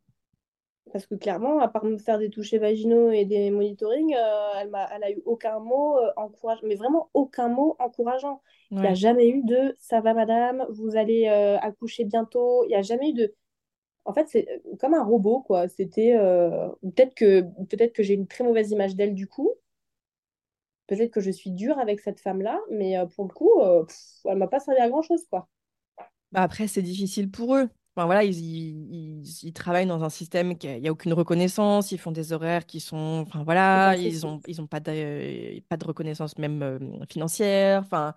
Parce que clairement, à part me faire des touchés vaginaux et des monitorings, euh, elle m'a, elle a eu aucun mot euh, encourageant, mais vraiment aucun mot encourageant. Il n'y a jamais eu de ça va madame, vous allez euh, accoucher bientôt. Il n'y a jamais eu de. En fait, c'est comme un robot, quoi. C'était. Peut-être que, peut-être que j'ai une très mauvaise image d'elle du coup. Peut-être que je suis dure avec cette femme-là, mais euh, pour le coup, euh, pff, elle m'a pas servi à grand-chose, quoi.
Bah après, c'est difficile pour eux. Enfin, voilà, ils, ils, ils- ils travaillent dans un système qui n'y a aucune reconnaissance, ils font des horaires qui sont... Enfin, voilà, ils
incroyable.
ont, ils ont pas de, pas de reconnaissance même euh, financière. Enfin,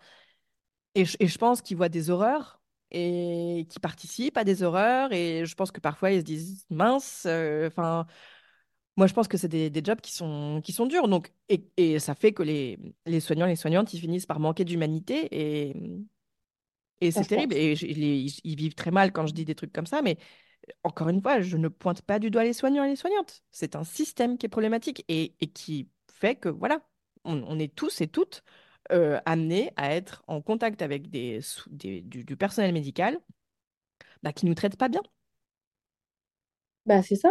et, je- et je pense qu'ils voient des horreurs et qui participent à des horreurs. Et je pense que parfois, ils se disent, mince, euh, enfin... Moi, je pense que c'est des, des jobs qui sont, qui sont durs. Donc, et, et ça fait que les, les soignants, les soignantes, ils finissent par manquer d'humanité. Et, et c'est terrible. Et je- les- ils, vivent très mal quand je dis des trucs comme ça. Mais encore une fois, je ne pointe pas du doigt les soignants et les soignantes. C'est un système qui est problématique et, et qui fait que, voilà, on, on est tous et toutes euh, amenés à être en contact avec des, du, du personnel médical bah, qui nous traite pas bien.
Bah, c'est ça.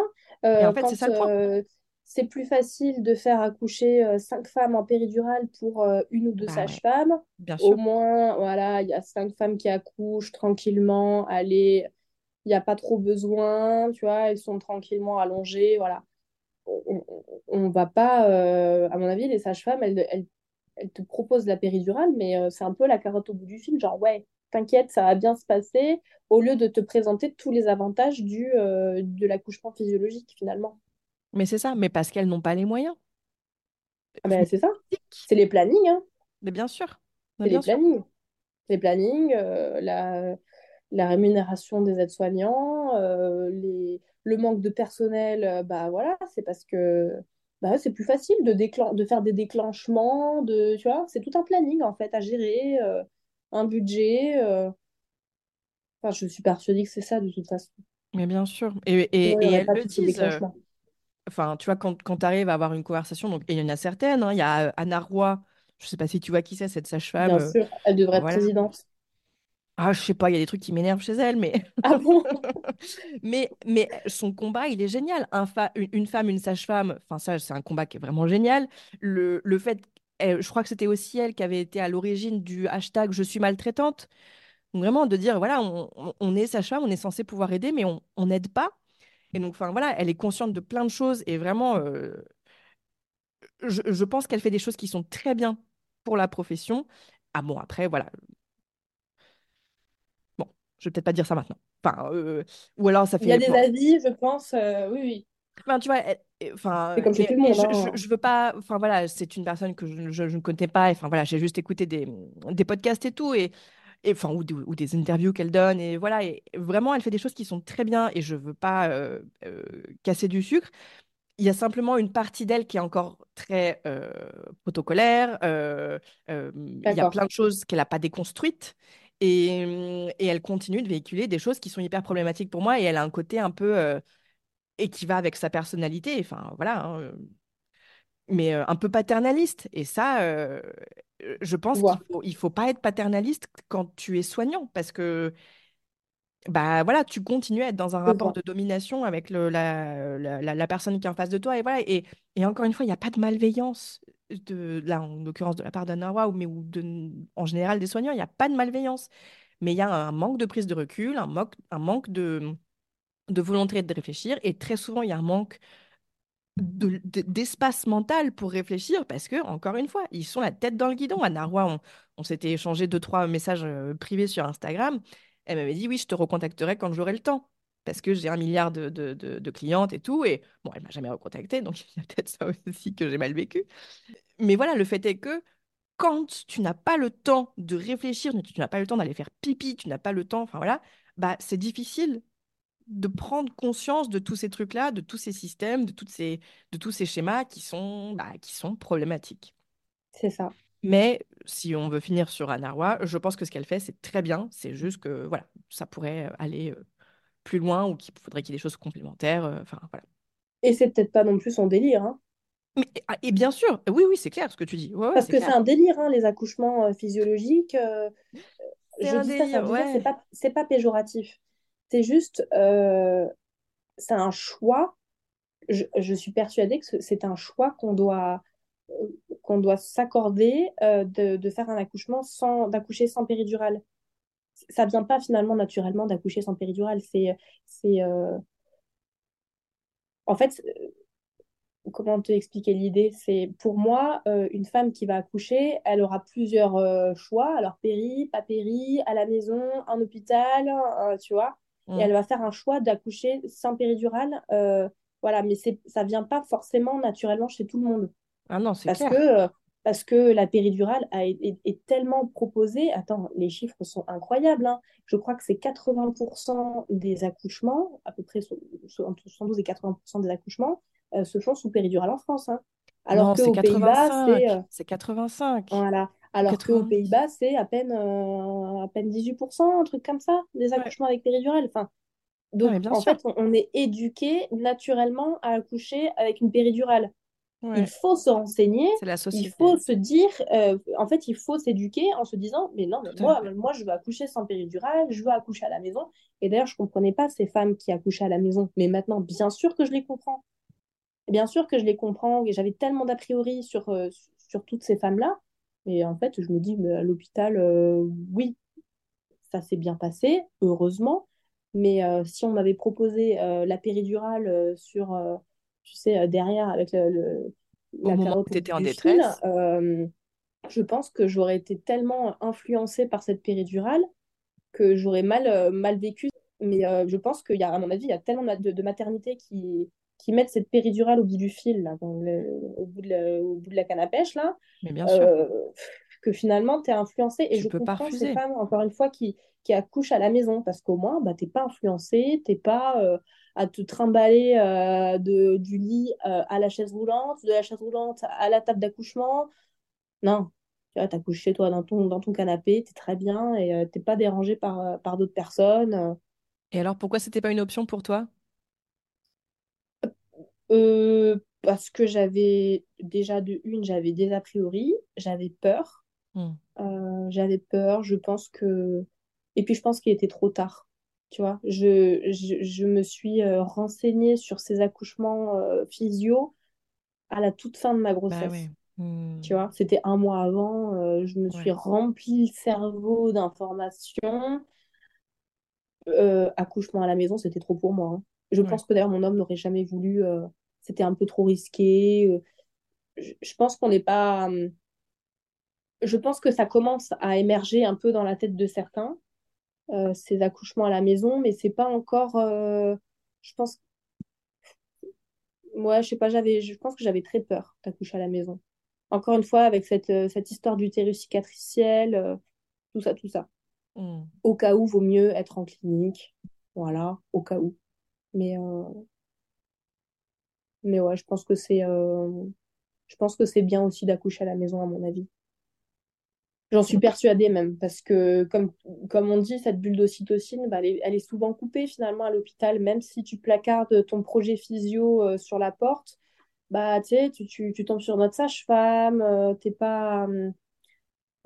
Et en
Euh,
fait, c'est ça le
euh, c'est plus facile de faire accoucher euh, cinq femmes en péridurale pour euh, une ou deux
Bah
sages-femmes,
bien
au moins, voilà, il y a cinq femmes qui accouchent tranquillement, allez, il n'y a pas trop besoin, tu vois, elles sont tranquillement allongées, voilà. On, on va pas, euh, à mon avis, les sages-femmes, elles, elles, elles te proposent la péridurale, mais euh, c'est un peu la carotte au bout du fil, genre, ouais, t'inquiète, ça va bien se passer, au lieu de te présenter tous les avantages du, euh, de l'accouchement physiologique, finalement.
Mais c'est ça, mais parce qu'elles n'ont pas les moyens.
Ah ben, c'est ça, c'est les plannings, hein.
Mais bien sûr.
C'est les plannings. Les plannings, euh, la, la rémunération des aides-soignants, les, le manque de personnel, bah voilà, c'est parce que bah, c'est plus facile de, déclen- de faire des déclenchements, de, tu vois, c'est tout un planning en fait à gérer, euh, un budget. euh. Enfin, je suis persuadée que c'est ça de toute façon.
Mais bien sûr. Et, et, elles le disent. euh. Enfin, tu vois, quand, quand tu arrives à avoir une conversation, donc, et il y en a certaines, hein, il y a Anna Roy, je sais pas si tu vois qui c'est, cette sage-femme.
Bien sûr, elle devrait être
voilà.
présidente.
Ah, je sais pas, il y a des trucs qui m'énervent chez elle, mais...
Ah bon?
mais, mais son combat, il est génial. Un fa- une, femme, une sage-femme, enfin, ça, c'est un combat qui est vraiment génial. Le, le fait, elle- je crois que c'était aussi elle qui avait été à l'origine du hashtag Je suis maltraitante. Donc, vraiment, de dire, voilà, on, on- est sage-femme, on est censé pouvoir aider, mais on on n'aide pas. Et donc, enfin, voilà, elle est consciente de plein de choses et vraiment, euh, je, je pense qu'elle fait des choses qui sont très bien pour la profession. Ah bon, après, voilà. Je vais peut-être pas dire ça maintenant. Enfin, euh, ou alors ça
Il y a
fait.
des
Bon,
avis, je pense. euh, oui, oui.
enfin, tu vois, Enfin, je,
hein.
je, je veux pas. Enfin voilà, c'est une personne que je, je- je ne connais pas. Enfin voilà, j'ai juste écouté des, des podcasts et tout, et, enfin ou, des- ou des interviews qu'elle donne, et voilà. Et vraiment, elle fait des choses qui sont très bien, et je veux pas euh, casser du sucre. Il y a simplement une partie d'elle qui est encore très protocolaire. il y a plein de choses qu'elle n'a pas déconstruites. Et, hum, et elle continue de véhiculer des choses qui sont hyper problématiques pour moi. Et elle a un côté un peu. euh, et qui va avec sa personnalité. Enfin, voilà. hein, mais euh, un peu paternaliste. Et ça, euh, je pense qu'il
vois.
faut, il faut pas être paternaliste quand tu es soignant. Parce que bah voilà, tu continues à être dans un rapport de domination avec le, la, la, la- la personne qui est en face de toi. Et voilà. Et, et encore une fois, il n'y a pas de malveillance. De, là, en l'occurrence, de la part d'Anna Roy, ou mais ou en général des soignants, il n'y a pas de malveillance. Mais il y a un manque de prise de recul, un manque, un manque de, de volonté de réfléchir. Et très souvent, il y a un manque de- de- d'espace mental pour réfléchir parce que, encore une fois, ils sont la tête dans le guidon. À Narwa, on, on s'était échangé deux, trois messages euh, privés sur Instagram. Elle m'avait dit, oui, je te recontacterai quand j'aurai le temps parce que j'ai un milliard de, de- de- de clientes et tout. Et bon, elle m'a jamais recontacté, donc il y a peut-être ça aussi que j'ai mal vécu. Mais voilà, le fait est que quand tu n'as pas le temps de réfléchir, tu n'as pas le temps d'aller faire pipi, tu n'as pas le temps, enfin voilà, bah c'est difficile de prendre conscience de tous ces trucs-là, de tous ces systèmes, de, toutes ces, de tous ces schémas qui sont, bah, qui sont problématiques.
C'est ça.
Mais si on veut finir sur Anarwa, je pense que ce qu'elle fait, c'est très bien. C'est juste que voilà, ça pourrait aller euh, plus loin ou qu'il faudrait qu'il y ait des choses complémentaires. euh, Enfin, voilà.
Et c'est peut-être pas non plus son délire, hein.
Mais, ah, et bien sûr, oui, oui, c'est clair ce que tu dis. Ouais,
Parce que c'est un délire, hein, les accouchements euh, physiologiques. euh,
C'est
je
un délire,
c'est pas, c'est pas péjoratif. C'est juste, euh, c'est un choix. Je, je suis persuadée que ce- c'est un choix qu'on doit, qu'on doit s'accorder euh, de, de faire un accouchement sans, d'accoucher sans péridurale. Ça vient pas finalement naturellement d'accoucher sans péridurale. C'est, c'est, euh, en fait, comment te expliquer l'idée? C'est pour moi, euh, une femme qui va accoucher, elle aura plusieurs euh, choix. Alors, péri, pas péri, à la maison, en hôpital, euh, tu vois? Et
Mm.
elle va faire un choix d'accoucher sans péridurale. euh, voilà, mais c'est, ça vient pas forcément naturellement chez tout le monde.
Ah non, c'est
Parce
clair.
que, euh, parce que la péridurale a, est, tellement proposée. Attends, les chiffres sont incroyables, hein. Je crois que c'est 80% des accouchements, à peu près entre 72 et 80% des accouchements, euh, se font sous péridurale en France. hein. Alors qu'aux Pays-Bas, c'est
85.
euh,
C'est 85.
voilà. Alors qu'aux
80.
Pays-Bas, c'est à peine, euh, à peine 18%, un truc comme ça, des
Ouais.
accouchements avec péridurale. Enfin, donc, en
sûr.
fait, on, on est éduqué naturellement à accoucher avec une péridurale. Il faut se renseigner,
la
il faut se dire, euh, en fait, il faut s'éduquer en se disant, mais non, mais moi, moi, je veux accoucher sans péridurale, je veux accoucher à la maison. Et d'ailleurs, je comprenais pas ces femmes qui accouchaient à la maison. Mais maintenant, bien sûr que je les comprends. Bien sûr que je les comprends. Et j'avais tellement d'a priori sur, euh, sur toutes ces femmes-là. Et en fait, je me dis, mais à l'hôpital, euh, oui, ça s'est bien passé, heureusement. Mais si on m'avait proposé la péridurale sur, tu sais, euh, derrière avec le, le-
Au
la
moment
carotte
où
au
tu étais en détresse.
euh, je pense que j'aurais été tellement influencée par cette péridurale que j'aurais mal, euh, mal vécu. Mais euh, je pense qu'il y a, à mon avis, il y a tellement de, de maternités qui, qui mettent cette péridurale au bout du fil, là, le- au bout de la, au bout de la canne à pêche, là,
Mais bien sûr.
euh, que finalement, tu es influencé. Et
Tu
je
peux pas
comprends ces
refuser.
femmes, encore une fois, qui, qui accouchent à la maison, parce qu'au moins, bah, t'es pas influencé, t'es pas euh, à te trimballer euh, de, du lit euh, à la chaise roulante, de la chaise roulante à la table d'accouchement. Non, tu vois, t'accouches chez toi dans ton, dans ton canapé, t'es très bien et euh, t'es pas dérangé par, par d'autres personnes.
Et alors, pourquoi c'était pas une option pour toi?
Euh, parce que j'avais déjà de une, j'avais des a priori, j'avais peur. Euh, j'avais peur, je pense que... Et puis je pense qu'il était trop tard, tu vois. Je, je, je me suis euh, renseignée sur ces accouchements euh, physio à la toute fin de ma
Bah
grossesse,
oui.
Tu vois. C'était un mois avant, euh, je me suis
Ouais.
rempli le cerveau d'informations. Euh, accouchement à la maison, c'était trop pour moi. hein. Je
Ouais.
pense que d'ailleurs mon homme n'aurait jamais voulu, c'était un peu trop risqué. je, je pense qu'on n'est pas... hum, Je pense que ça commence à émerger un peu dans la tête de certains. Euh, ces accouchements à la maison, mais c'est pas encore. euh, je pense. moi, je sais pas, j'avais, je pense que j'avais très peur d'accoucher à la maison. Encore une fois, avec cette, euh, cette histoire d'utérus cicatriciel, euh, tout ça, tout ça.
Hmm.
Au cas où, vaut mieux être en clinique. Voilà, au cas où. Mais, euh, mais ouais, je pense que c'est je pense que c'est bien aussi d'accoucher à la maison, à mon avis. J'en suis persuadée même, parce que comme, comme on dit, cette bulle d'ocytocine, bah, elle, est, elle est souvent coupée finalement à l'hôpital, même si tu placardes ton projet physio sur la porte, bah, tu, tu, tu tombes sur notre sage-femme, euh, t'es pas euh,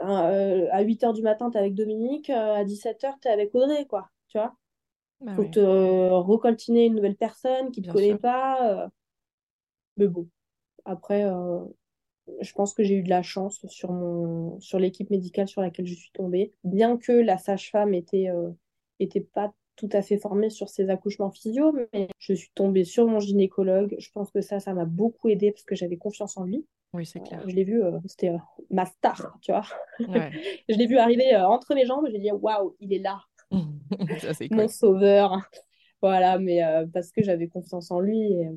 euh, à 8h du matin, t'es avec Dominique, à 17h, t'es avec Audrey, quoi, tu vois.
Bah
Faut te recoltiner une nouvelle personne qui te
Bien
connaît
sûr.
pas. Mais bon, après, je pense que j'ai eu de la chance sur mon, sur l'équipe médicale sur laquelle je suis tombée. Bien que la sage-femme était, était pas tout à fait formée sur ses accouchements physio, mais je suis tombée sur mon gynécologue. Je pense que ça, ça m'a beaucoup aidée parce que j'avais confiance en lui.
Oui, c'est clair.
Je l'ai vu, euh, c'était euh, ma star, tu vois.
Ouais.
Je l'ai vu arriver euh, entre mes jambes, j'ai dit waouh, il est là,
Ça,
mon
cool.
sauveur. Voilà, mais euh, parce que j'avais confiance en lui. et-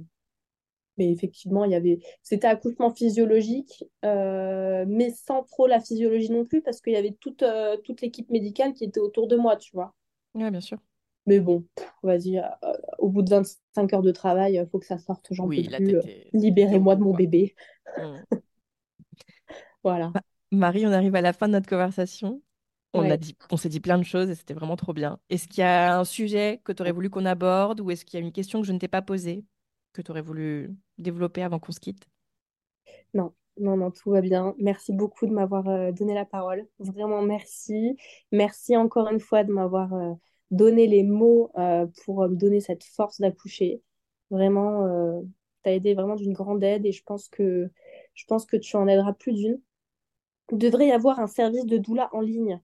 Mais effectivement, il y avait... c'était accouchement physiologique, euh, mais sans trop la physiologie non plus, parce qu'il y avait toute, euh, toute l'équipe médicale qui était autour de moi, tu vois.
Ouais, bien sûr.
Mais bon, vas-y, euh, au bout de 25 heures de travail, il faut que ça sorte, j'en
Oui,
peux plus. Libérez-moi de mon
quoi.
bébé.
Mm.
Voilà.
Marie, on arrive à la fin de notre conversation. On a dit, on s'est dit plein de choses et c'était vraiment trop bien. Est-ce qu'il y a un sujet que tu aurais voulu qu'on aborde ou est-ce qu'il y a une question que je ne t'ai pas posée? Que tu aurais voulu développer avant qu'on se quitte?
Non, non, non, tout va bien. Merci beaucoup de m'avoir euh, donné la parole. Vraiment, merci. Merci encore une fois de m'avoir euh, donné les mots euh, pour me donner cette force d'accoucher. Vraiment, tu as été vraiment d'une grande aide et je pense que, je pense que tu en aideras plus d'une. Il devrait y avoir un service de doula en ligne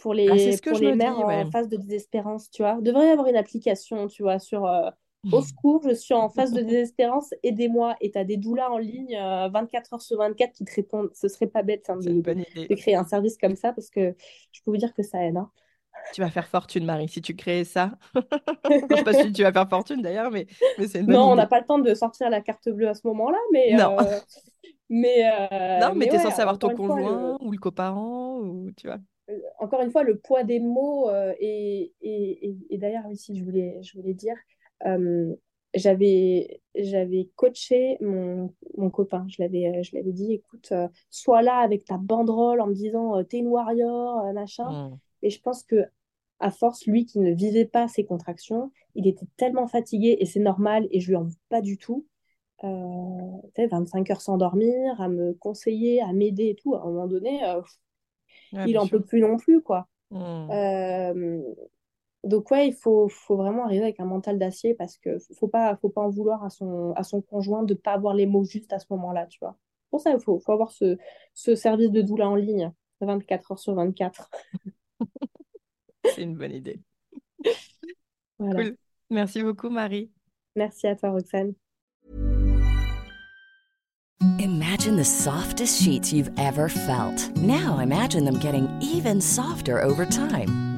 pour
Ah, c'est
les,
ce que
pour
je
les mères
dis,
en phase de désespérance, tu vois. Il devrait y avoir une application, tu vois, sur euh, au secours, je suis en phase de désespérance, aidez-moi. Et tu as des doulas en ligne euh, 24 heures sur 24 qui te répondent. Ce serait pas bête hein, de, créer un service comme ça parce que je peux vous dire que ça aide. hein.
Tu vas faire fortune, Marie, si tu crées ça. Je sais pas si tu vas faire fortune d'ailleurs, mais, mais c'est une bonne
Non, on n'a pas le temps de sortir la carte bleue à ce moment-là, mais,
Non.
euh, mais, euh,
Non, mais
mais
tu es
ouais,
censé avoir ton
fois, le-
conjoint ou le coparent ou tu vois.
encore une fois, le poids des mots, euh, et, et, et, et d'ailleurs, ici, je voulais, je voulais dire, euh, j'avais, j'avais coaché mon, mon copain, je l'avais, euh, je l'avais dit, écoute, euh, sois là avec ta banderole en me disant, euh, t'es une warrior, euh, machin.
Mm.
Et je pense que à force, lui qui ne vivait pas ses contractions, il était tellement fatigué, et c'est normal, et je lui en veux pas du tout. Euh, tu sais, 25 heures sans dormir, à me conseiller, à m'aider et tout, à un moment donné, euh,
Ouais,
il en
sûr.
peut plus non plus, quoi.
Mm.
Donc ouais, il faut, faut vraiment arriver avec un mental d'acier parce que faut pas, faut pas en vouloir à son, à son conjoint de pas avoir les mots justes à ce moment-là, tu vois. Pour ça, il faut, faut avoir ce, ce service de doula en ligne, 24 heures sur 24.
C'est une bonne idée.
Voilà.
Cool. Merci beaucoup, Marie.
Merci à toi, Roxane.
Imagine the softest sheets you've ever felt. Now imagine them getting even softer over time.